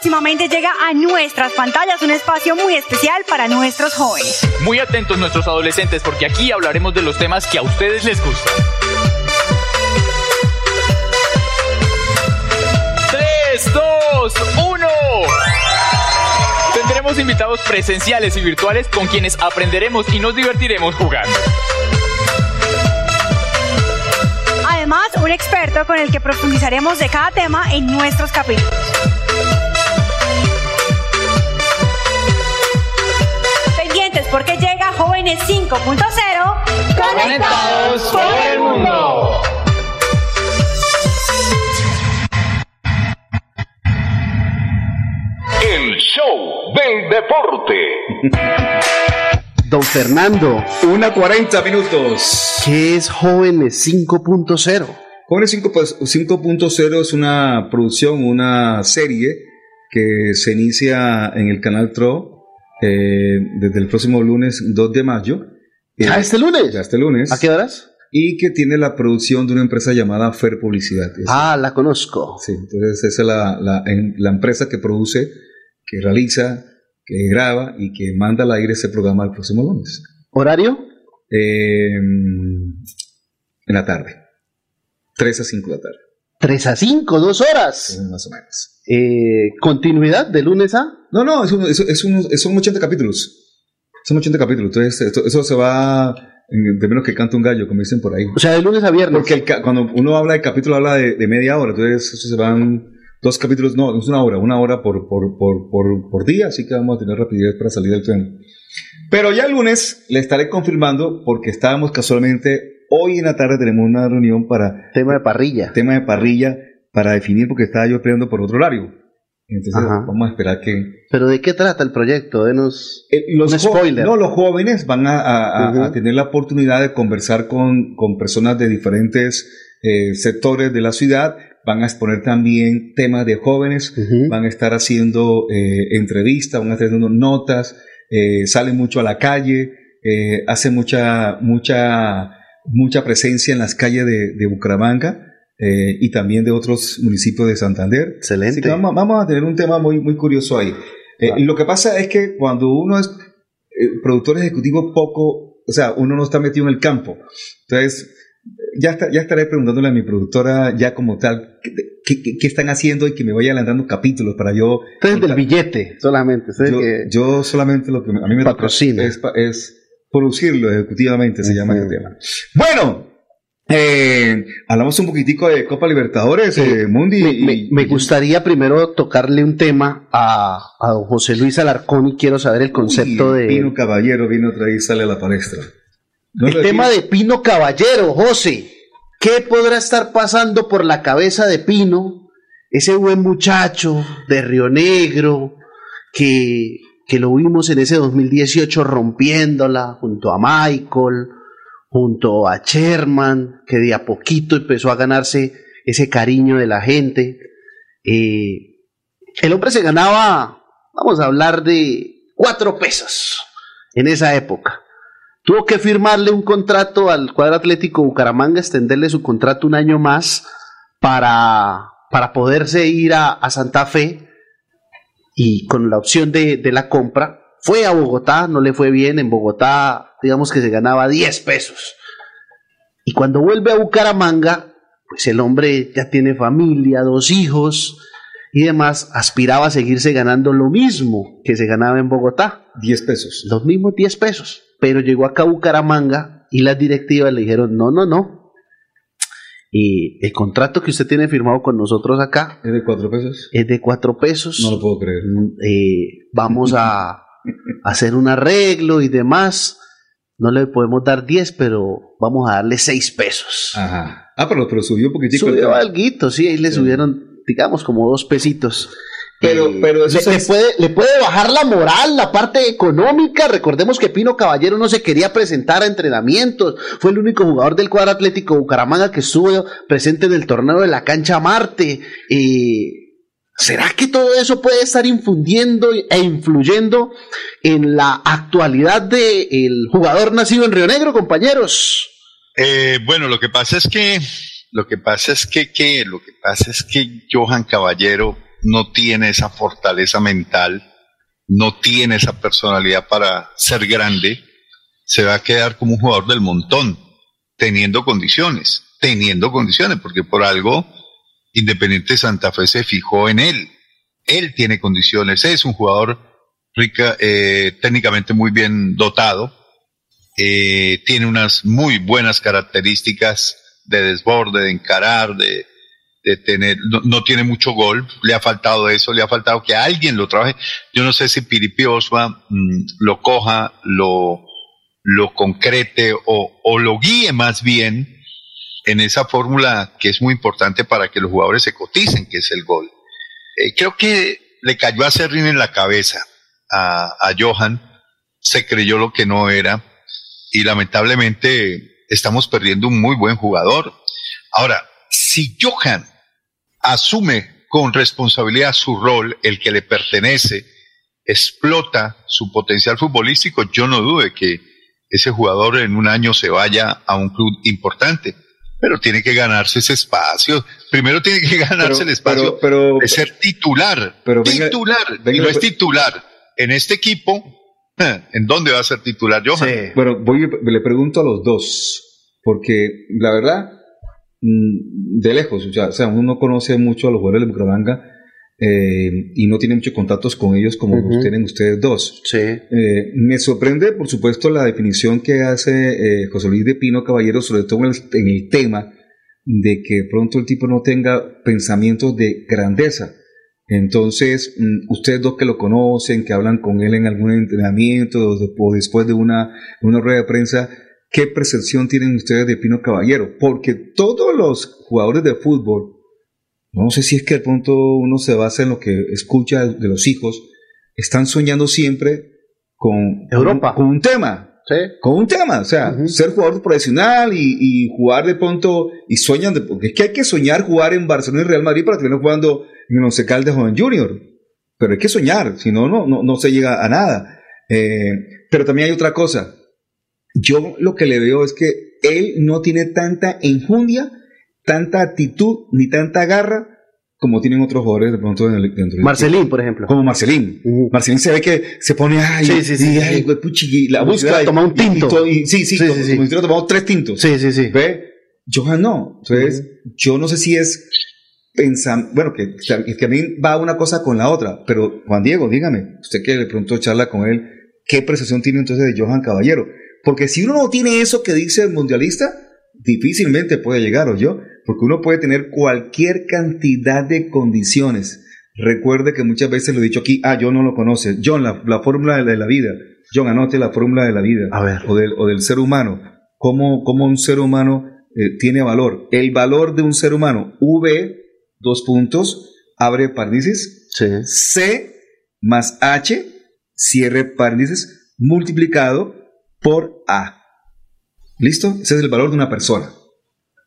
Próximamente llega a nuestras pantallas un espacio muy especial para nuestros jóvenes. Muy atentos nuestros adolescentes porque aquí hablaremos de los temas que a ustedes les gustan. 3, 2, 1. Tendremos invitados presenciales y virtuales con quienes aprenderemos y nos divertiremos jugando. Además, un experto con el que profundizaremos de cada tema en nuestros capítulos. Porque llega Jóvenes 5.0 Conectados por el mundo. El show del deporte. Don Fernando. Una 40 minutos. ¿Qué es Jóvenes 5.0? Jóvenes 5 pues, 5.0 es una producción, una serie que se inicia en el canal TRO eh, desde el próximo lunes 2 de mayo. ¿Ya Eh, este lunes? Ya este lunes. ¿A qué horas? Y que tiene la producción de una empresa llamada Fer Publicidad. Ah, la conozco. Sí, entonces esa es la, la- en- la empresa que produce, que realiza, que graba y que manda al aire ese programa el próximo lunes. ¿Horario? Eh, en la tarde. 3 a 5 de la tarde. 3 a 5, dos horas. Más o menos. Eh, ¿Continuidad de lunes a? No, no, es un- es- es un- son 80 capítulos. Son 80 capítulos. Entonces, esto- eso se va en- de menos que canta un gallo, como dicen por ahí. O sea, de lunes a viernes. Porque el cuando uno habla de capítulo, habla de, de media hora. Entonces, eso se van dos capítulos, no, es una hora, una hora por, por, por, por, por día. Así que vamos a tener rapidez para salir del tren. Pero ya el lunes le estaré confirmando porque estábamos casualmente, hoy en la tarde tenemos una reunión para... Tema de parrilla. Tema de parrilla para definir porque estaba yo peleando por otro horario. Entonces Ajá. vamos a esperar que... ¿Pero de qué trata el proyecto? Denos los un spoiler. No, los jóvenes van a, tener la oportunidad de conversar con, con personas de diferentes eh, sectores de la ciudad, van a exponer también temas de jóvenes, van a estar haciendo eh, entrevistas, van a estar haciendo notas, eh, salen mucho a la calle, eh, hacen mucha, mucha, mucha presencia en las calles de, de Bucaramanga. Eh, y también de otros municipios de Santander. Excelente. Así que vamos, vamos a tener un tema muy, muy curioso ahí. Eh, Lo que pasa es que cuando uno es eh, productor ejecutivo poco, o sea, uno no está metido en el campo. Entonces, ya, está- ya estaré preguntándole a mi productora ya como tal qué, qué- qué- están haciendo y que me vaya adelantando capítulos para yo... Entonces, del billete solamente. Yo, que- yo solamente lo que a mí me toca es, es producirlo ejecutivamente, se llama ese tema. Bueno, eh, hablamos un poquitico de Copa Libertadores, eh, Mundi. me, y- me- me gustaría primero tocarle un tema a, a don José Luis Alarcón y quiero saber el concepto Uy, de... Pino Caballero vino otra vez sale a la palestra. No el tema de Pino Caballero, José. ¿Qué podrá estar pasando por la cabeza de Pino, ese buen muchacho de Río Negro, que, que lo vimos en ese 2018 rompiéndola junto a Michael, junto a Sherman, que de a poquito empezó a ganarse ese cariño de la gente. Eh, el hombre se ganaba, vamos a hablar de cuatro pesos en esa época. Tuvo que firmarle un contrato al cuadro Atlético Bucaramanga, extenderle su contrato un año más para, para poderse ir a, a Santa Fe y con la opción de, de la compra. Fue a Bogotá, no le fue bien. En Bogotá, digamos que se ganaba 10 pesos. Y cuando vuelve a Bucaramanga, pues el hombre ya tiene familia, dos hijos y demás, aspiraba a seguirse ganando lo mismo que se ganaba en Bogotá. 10 pesos. Los mismos 10 pesos. Pero llegó acá a Bucaramanga y las directivas le dijeron, no, no, no. Y el contrato que usted tiene firmado con nosotros acá ¿Es de 4 pesos? es de 4 pesos. No lo puedo creer. Eh, vamos a hacer un arreglo y demás. No le podemos dar 10, pero vamos a darle 6 pesos. Ajá. Ah, pero, pero subió porque Subió algo, sí, ahí le subieron, digamos, como dos pesitos. Pero, Eh, pero eso le, le puede, le puede bajar la moral, la parte económica. Recordemos que Pino Caballero no se quería presentar a entrenamientos. Fue el único jugador del cuadro Atlético Bucaramanga que estuvo presente en el torneo de la cancha Marte. Eh, ¿Será que todo eso puede estar infundiendo e influyendo en la actualidad del jugador nacido en Río Negro, compañeros? Eh, bueno, lo que pasa es que, lo que pasa es que, que, lo que pasa es que Johan Caballero no tiene esa fortaleza mental, no tiene esa personalidad para ser grande, se va a quedar como un jugador del montón, teniendo condiciones, teniendo condiciones, porque por algo Independiente Santa Fe se fijó en él. Él tiene condiciones, es un jugador rica, eh, técnicamente muy bien dotado, eh, tiene unas muy buenas características de desborde, de encarar, de, de tener, no, tiene mucho gol, le ha faltado eso, le ha faltado que alguien lo trabaje. Yo no sé si Piripi Osma mm, lo coja, lo, lo concrete o lo guíe más bien en esa fórmula que es muy importante para que los jugadores se coticen, que es el gol. Eh, creo que le cayó a Serrín en la cabeza a, a Johan, se creyó lo que no era y lamentablemente estamos perdiendo un muy buen jugador. Ahora, si Johan asume con responsabilidad su rol, el que le pertenece, explota su potencial futbolístico, yo no dude que ese jugador en un año se vaya a un club importante. Pero tiene que ganarse ese espacio. Primero tiene que ganarse Pero- el espacio pero- pero- de ser titular. pero titular. venga- y no es titular. En este equipo, ¿en dónde va a ser titular Johan? Bueno, voy, le pregunto a los dos, porque la verdad, mm, de lejos, o sea, uno no conoce mucho a los jugadores de Bucaramanga eh, y no tiene muchos contactos con ellos como Ujú. los tienen ustedes dos. Sí. Eh, me sorprende, por supuesto, la definición que hace eh, José Luis de Pino Caballero, sobre todo en el, en el tema de que pronto el tipo no tenga pensamientos de grandeza. Entonces, mm, ustedes dos que lo conocen, que hablan con él en algún entrenamiento o después de una, una rueda de prensa, ¿qué percepción tienen ustedes de Pino Caballero? Porque todos los jugadores de fútbol, no sé si es que de pronto uno se basa en lo que escucha de los hijos, están soñando siempre con Europa. con un tema. Con un tema, o sea, ser jugador profesional y, y jugar de pronto y sueñan, de, porque es que hay que soñar jugar en Barcelona y Real Madrid para terminar jugando en el Once Caldas o en Junior. Pero hay que soñar, si no, no, no, no se llega a nada. Eh, pero también hay otra cosa. Yo lo que le veo es que él no tiene tanta enjundia, tanta actitud, ni tanta garra como tienen otros jugadores de pronto en el, dentro del Marcelín, por ejemplo. como Marcelín. Marcelín se ve que se pone ay, Sí, sí, sí, y, ay, güey, puchi, la un y tinto. y- sí, sí, Sí, como, sí, como si tomado tres tintos. Sí, sí, sí. ¿Ve? Johan no. Entonces, yo no sé si es pensando, bueno, que, que también va una cosa con la otra, pero Juan Diego, dígame, usted que de pronto charla con él, ¿qué percepción tiene entonces de Johan Caballero? Porque si uno no tiene eso que dice el mundialista, difícilmente puede llegar, ¿o yo? Porque uno puede tener cualquier cantidad de condiciones. Recuerde que muchas veces lo he dicho aquí, ah, John no lo conoce. John, la, la fórmula de la, de la vida. John, anote la fórmula de la vida. A ver. O del, o del ser humano. ¿Cómo, cómo un ser humano eh, tiene valor? El valor de un ser humano, V, dos puntos, abre paréntesis, C más H, cierre paréntesis, multiplicado por A. ¿Listo? Ese es el valor de una persona.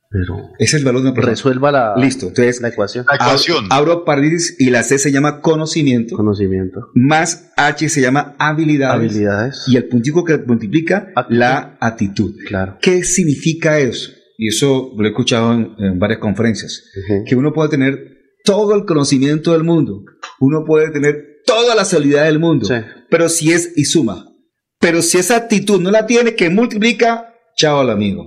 Pero Ese es el valor de una persona. resuelva la, Listo. Entonces, la ecuación. La ecuación. abro, abro paréntesis y la C se llama conocimiento, Conocimiento. más H se llama habilidades, Habilidades. y el puntico que multiplica Actitud. la actitud. Claro. ¿Qué significa eso? Y eso lo he escuchado en, en varias conferencias. Que uno puede tener todo el conocimiento del mundo, uno puede tener toda la habilidad del mundo, Sí. pero si es y suma. Pero si esa actitud no la tiene, que multiplica, chao al amigo.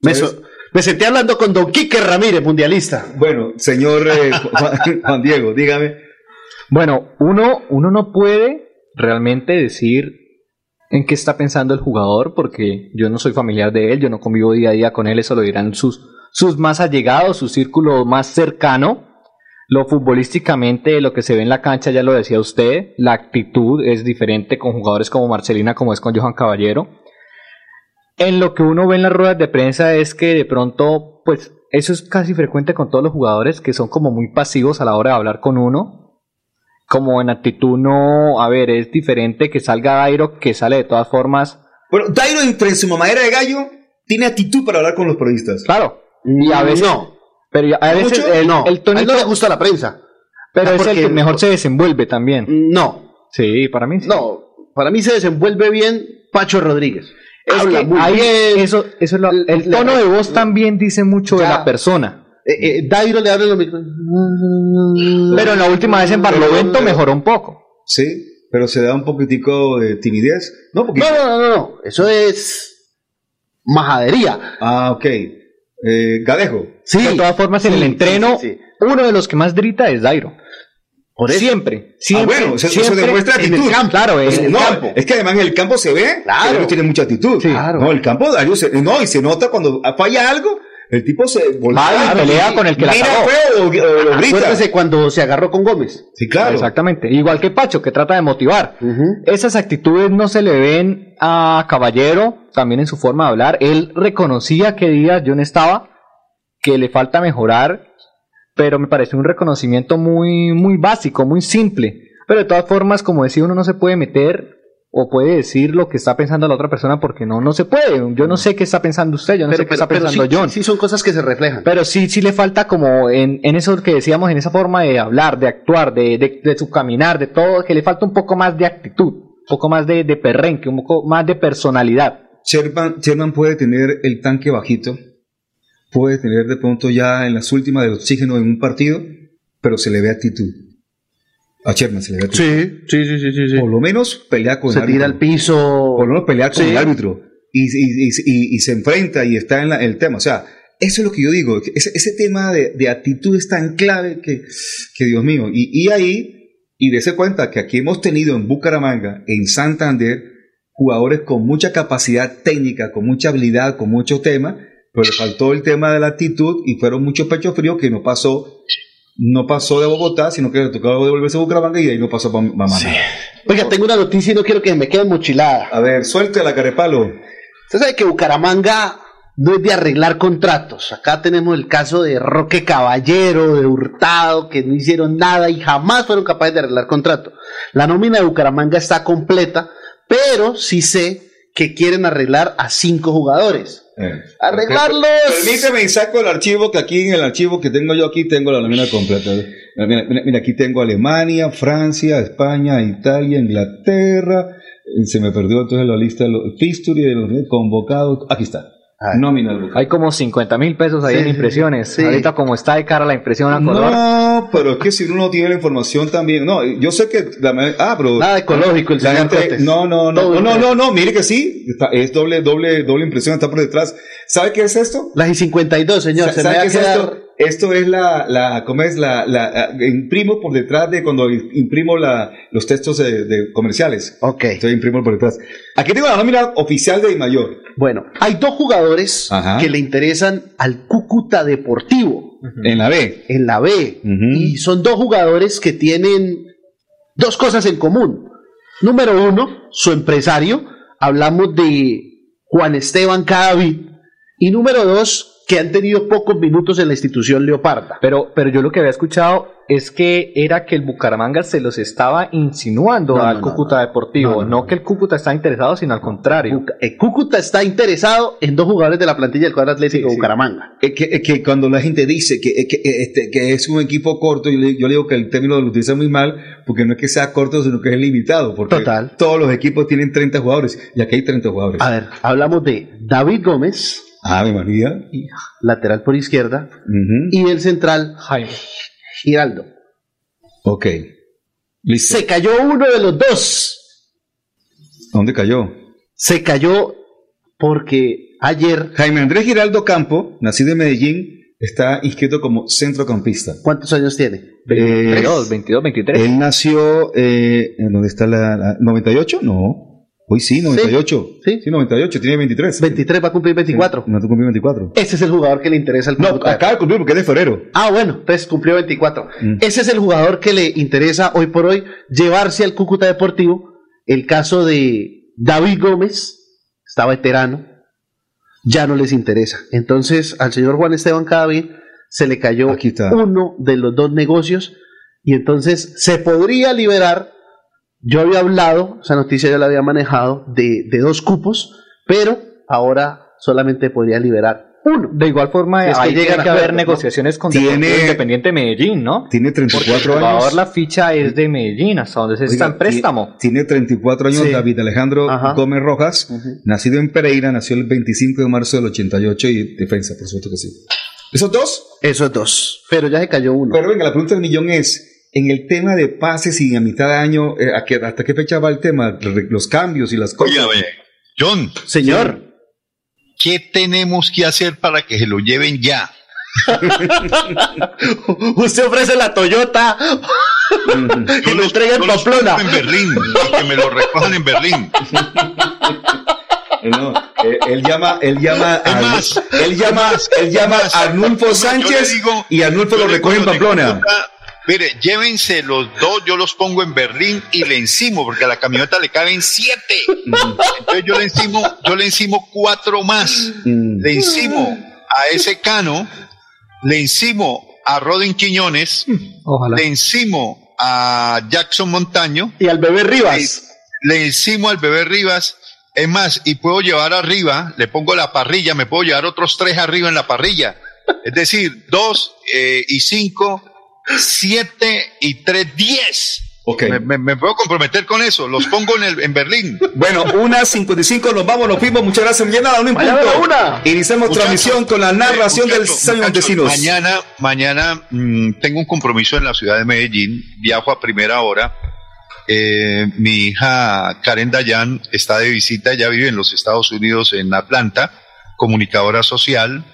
Me, so- me senté hablando con Don Quique Ramírez, mundialista. Bueno, señor eh, Juan, Juan Diego, dígame. Bueno, uno, uno no puede realmente decir en qué está pensando el jugador, porque yo no soy familiar de él, yo no convivo día a día con él, eso lo dirán sus, sus más allegados, su círculo más cercano. Lo futbolísticamente, lo que se ve en la cancha, ya lo decía usted, la actitud es diferente con jugadores como Marcelina, como es con Johan Caballero. En lo que uno ve en las ruedas de prensa es que de pronto, pues eso es casi frecuente con todos los jugadores que son como muy pasivos a la hora de hablar con uno. Como en actitud no, a ver, es diferente que salga Dairo que sale de todas formas. Bueno, Dairo, entre su mamadera de gallo, tiene actitud para hablar con los periodistas. Claro. Y a veces, No. pero a ¿No veces mucho? el, no. el a él tonito, no le gusta la prensa. pero Ah, es el que mejor se desenvuelve también. No. Sí, para mí sí. No. Para mí se desenvuelve bien Pacho Rodríguez. Es Habla que muy ahí bien. eso, eso es lo- el tono de voz también dice mucho de la persona. Eh, eh, Dairo le en los micrófonos. Pero en la última vez en Barlovento mejoró un poco. Sí, pero se da un poquitico de timidez. No, porque... No, no, no. Eso es majadería. Ah, ok. Eh, Gadejo. Sí. de todas formas, en el sí, entreno, sí, sí. uno de los que más grita es Dairo. Por eso. Siempre, siempre. ah, bueno, eso, eso siempre demuestra en el actitud. campo, Claro, en Pues, el no, campo. Es que además en el campo se ve Claro. que tiene mucha actitud. Sí. Claro. No, el campo no, y se nota cuando falla algo, el tipo se Va y pelea con el que la feo o, o lo grita. Acuérdese cuando se agarró con Gómez. Sí, claro. Exactamente. Igual que Pacho, que trata de motivar. Esas actitudes no se le ven a Caballero, también en su forma de hablar. Él reconocía que días yo no estaba, que le falta mejorar, pero me pareció un reconocimiento muy, muy básico, muy simple. Pero de todas formas, como decía, uno no se puede meter o puede decir lo que está pensando la otra persona porque no, no se puede. Yo no sé qué está pensando usted, yo no sé qué está pensando sí, John. sí son cosas que se reflejan. Pero sí, sí le falta como en, en eso que decíamos, en esa forma de hablar, de actuar, de, de, de su caminar, de todo, que le falta un poco más de actitud, un poco más de, de perrenque, un poco más de personalidad. Sherman, Sherman puede tener el tanque bajito, puede tener de pronto ya en las últimas del oxígeno en un partido, pero se le ve actitud. A Sherman se le ve actitud. Sí, sí, sí, sí, sí. Por lo menos pelea con Se el tira árbitro. al piso. Por lo menos pelea con Sí. el árbitro. Y, y- y- y- y se enfrenta y está en la- el tema. O sea, eso es lo que yo digo. Ese, ese tema de, de actitud es tan clave que, que Dios mío. Y, y ahí, y dése cuenta que aquí hemos tenido en Bucaramanga, en Santander, jugadores con mucha capacidad técnica, con mucha habilidad, con mucho tema, pero le faltó el tema de la actitud y fueron muchos pechos fríos que no pasó. No pasó de Bogotá, sino que le tocó devolverse a Bucaramanga y de ahí no pasó para Mamá. Oiga, tengo una noticia y no quiero que me quede mochilada. A ver, suelte la carepalo. Usted sabe que Bucaramanga no es de arreglar contratos. Acá tenemos el caso de Roque Caballero, de Hurtado, que no hicieron nada y jamás fueron capaces de arreglar contrato. La nómina de Bucaramanga está completa, pero sí sé que quieren arreglar a cinco jugadores. Arreglarlos. Permíteme, saco el archivo que aquí en el archivo que tengo yo aquí tengo la nómina completa. Mira, mira, mira, mira, aquí tengo Alemania, Francia, España, Italia, Inglaterra. Eh, Se me perdió entonces la lista de los fixture y de los convocados. Aquí está. Nómina del Hay como 50 mil pesos ahí Sí, en impresiones. sí. Ahorita como está de cara la impresión a color. No, pero es que si uno no tiene la información también. No, yo sé que. la ah, pero. Nada ecológico el la señor gente-. No, no, no. No, no, no, no, mire que sí. está- es doble, doble, doble impresión, está por detrás. ¿Sabe qué es esto? Las y 52, señor. Sa- Se me ¿Sabe va a qué es quedar- esto? Esto es la, la, ¿cómo es? La, la, imprimo por detrás de cuando imprimo la, los textos de, de comerciales. Ok. Entonces imprimo por detrás. Aquí tengo la nómina oficial de Mayor. Bueno, hay dos jugadores Ajá. que le interesan al Cúcuta Deportivo. En la B. en la B. Y son dos jugadores que tienen dos cosas en común. Número uno, su empresario. Hablamos de Juan Esteban Cadavid. Y número dos, que han tenido pocos minutos en la institución leoparda. Pero, pero yo lo que había escuchado es que era que el Bucaramanga se los estaba insinuando No, al no, no, Cúcuta Deportivo. No, que el Cúcuta está interesado, sino al contrario. El Cúcuta está interesado en dos jugadores de la plantilla del cuadro atlético de Bucaramanga. Es que, es que cuando la gente dice que, que, este, que es un equipo corto, yo le, yo le digo que el término lo utiliza muy mal, porque no es que sea corto, sino que es limitado. Porque Total. todos los equipos tienen 30 jugadores, y aquí hay 30 jugadores. A ver, hablamos de David Gómez, Ah, mi María. lateral por izquierda, y el central, Jaime. Giraldo. Ok. Listo. Se cayó uno de los dos. ¿Dónde cayó? Se cayó porque ayer. Jaime Andrés Giraldo Campo, nacido en Medellín, está inscrito como centrocampista. ¿Cuántos años tiene? 22, 22, 23. Él nació, eh, ¿en ¿dónde está la, la- 98? No. Hoy sí, 98. Sí. Sí, 98, tiene 23. 23 va a cumplir 24. No te cumplí 24. Ese es el jugador que le interesa al No, Cúcuta. acaba de cumplir porque es de febrero. Ah, bueno, entonces cumplió 24. Mm. Ese es el jugador que le interesa hoy por hoy llevarse al Cúcuta Deportivo. El caso de David Gómez, está veterano, ya no les interesa. Entonces, al señor Juan Esteban Cadavid se le cayó uno de los dos negocios y entonces se podría liberar. Yo había hablado, esa noticia ya la había manejado, de, de dos cupos, pero ahora solamente podría liberar uno. De igual forma, Si es que ahí llegan tiene a que haber negociaciones con Tiene- Independiente Medellín, ¿no? Tiene Porque el 34 jugador, años. la ficha es de Medellín, hasta donde se está en préstamo. ti- Tiene 34 años Sí. David Alejandro Ajá. Gómez Rojas, nacido en Pereira, nació el 25 de marzo del 88 y defensa, por supuesto que sí. ¿Esos dos? Esos dos. Pero ya se cayó uno. Pero venga, la pregunta del millón es, en el tema de pases y a mitad de año, eh, ¿a qué- ¿hasta qué fecha va el tema? Los cambios y las cosas. Oye, oye, John, Señor. ¿qué tenemos que hacer para que se lo lleven ya? Usted ofrece la Toyota y lo entrega en Pamplona. en Berlín, y que me lo recojan en Berlín. No, eh, él llama, él llama, a, más, él llama, él llama a Arnulfo Sánchez digo- y Arnulfo lo recoge en Pamplona. Mire, llévense los dos, yo los pongo en Berlín y le encimo, porque a la camioneta le caben siete. Entonces yo le encimo, yo le encimo cuatro más. Le encimo a ese Cano, le encimo a Rodin Quiñones, Ojalá. le encimo a Jackson Montaño, Y al bebé Rivas. le encimo al bebé Rivas. Es más, y puedo llevar arriba, le pongo la parrilla, me puedo llevar otros tres arriba en la parrilla. Es decir, dos eh, y cinco, siete y tres, diez. Ok. Me, me- me puedo comprometer con eso, los pongo en, el, en Berlín. Bueno, una 55, nos vamos, nos fuimos. Muchas gracias. Mañana a la una Mañana punto. una. Iniciamos transmisión con la narración eh, del muchachos, Montesinos. Mañana, mañana mm, tengo un compromiso en la ciudad de Medellín, viajo a primera hora. Eh, mi hija Karen Dayan está de visita, ella vive en los Estados Unidos, en Atlanta, comunicadora social.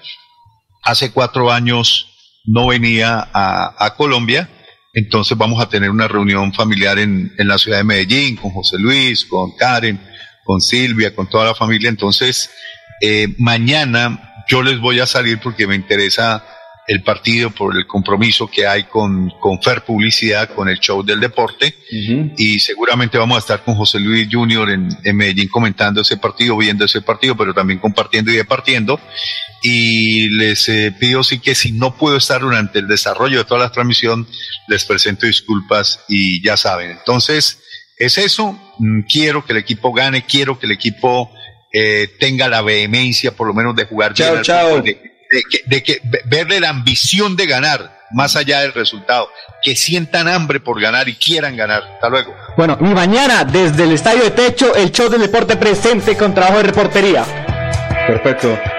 Hace cuatro años no venía a, Colombia, entonces vamos a tener una reunión familiar en, en la ciudad de Medellín con José Luis, con Karen, con Silvia, con toda la familia. Entonces, eh, mañana yo les voy a salir porque me interesa el partido por el compromiso que hay con, con Fer Publicidad, con el show del deporte. Y seguramente vamos a estar con José Luis Junior en, en Medellín comentando ese partido, viendo ese partido, pero también compartiendo y departiendo. Y les eh, pido sí que si no puedo estar durante el desarrollo de toda la transmisión, les presento disculpas y ya saben. Entonces, es eso. Mm, Quiero que el equipo gane, quiero que el equipo eh, tenga la vehemencia, por lo menos, de jugar Chao, bien al chao. fútbol, de, que, de que ve- verle la ambición de ganar, más allá del resultado, que sientan hambre por ganar y quieran ganar. Hasta luego. Bueno, y mañana, desde el Estadio de Techo, el show del deporte presente con trabajo de reportería. Perfecto.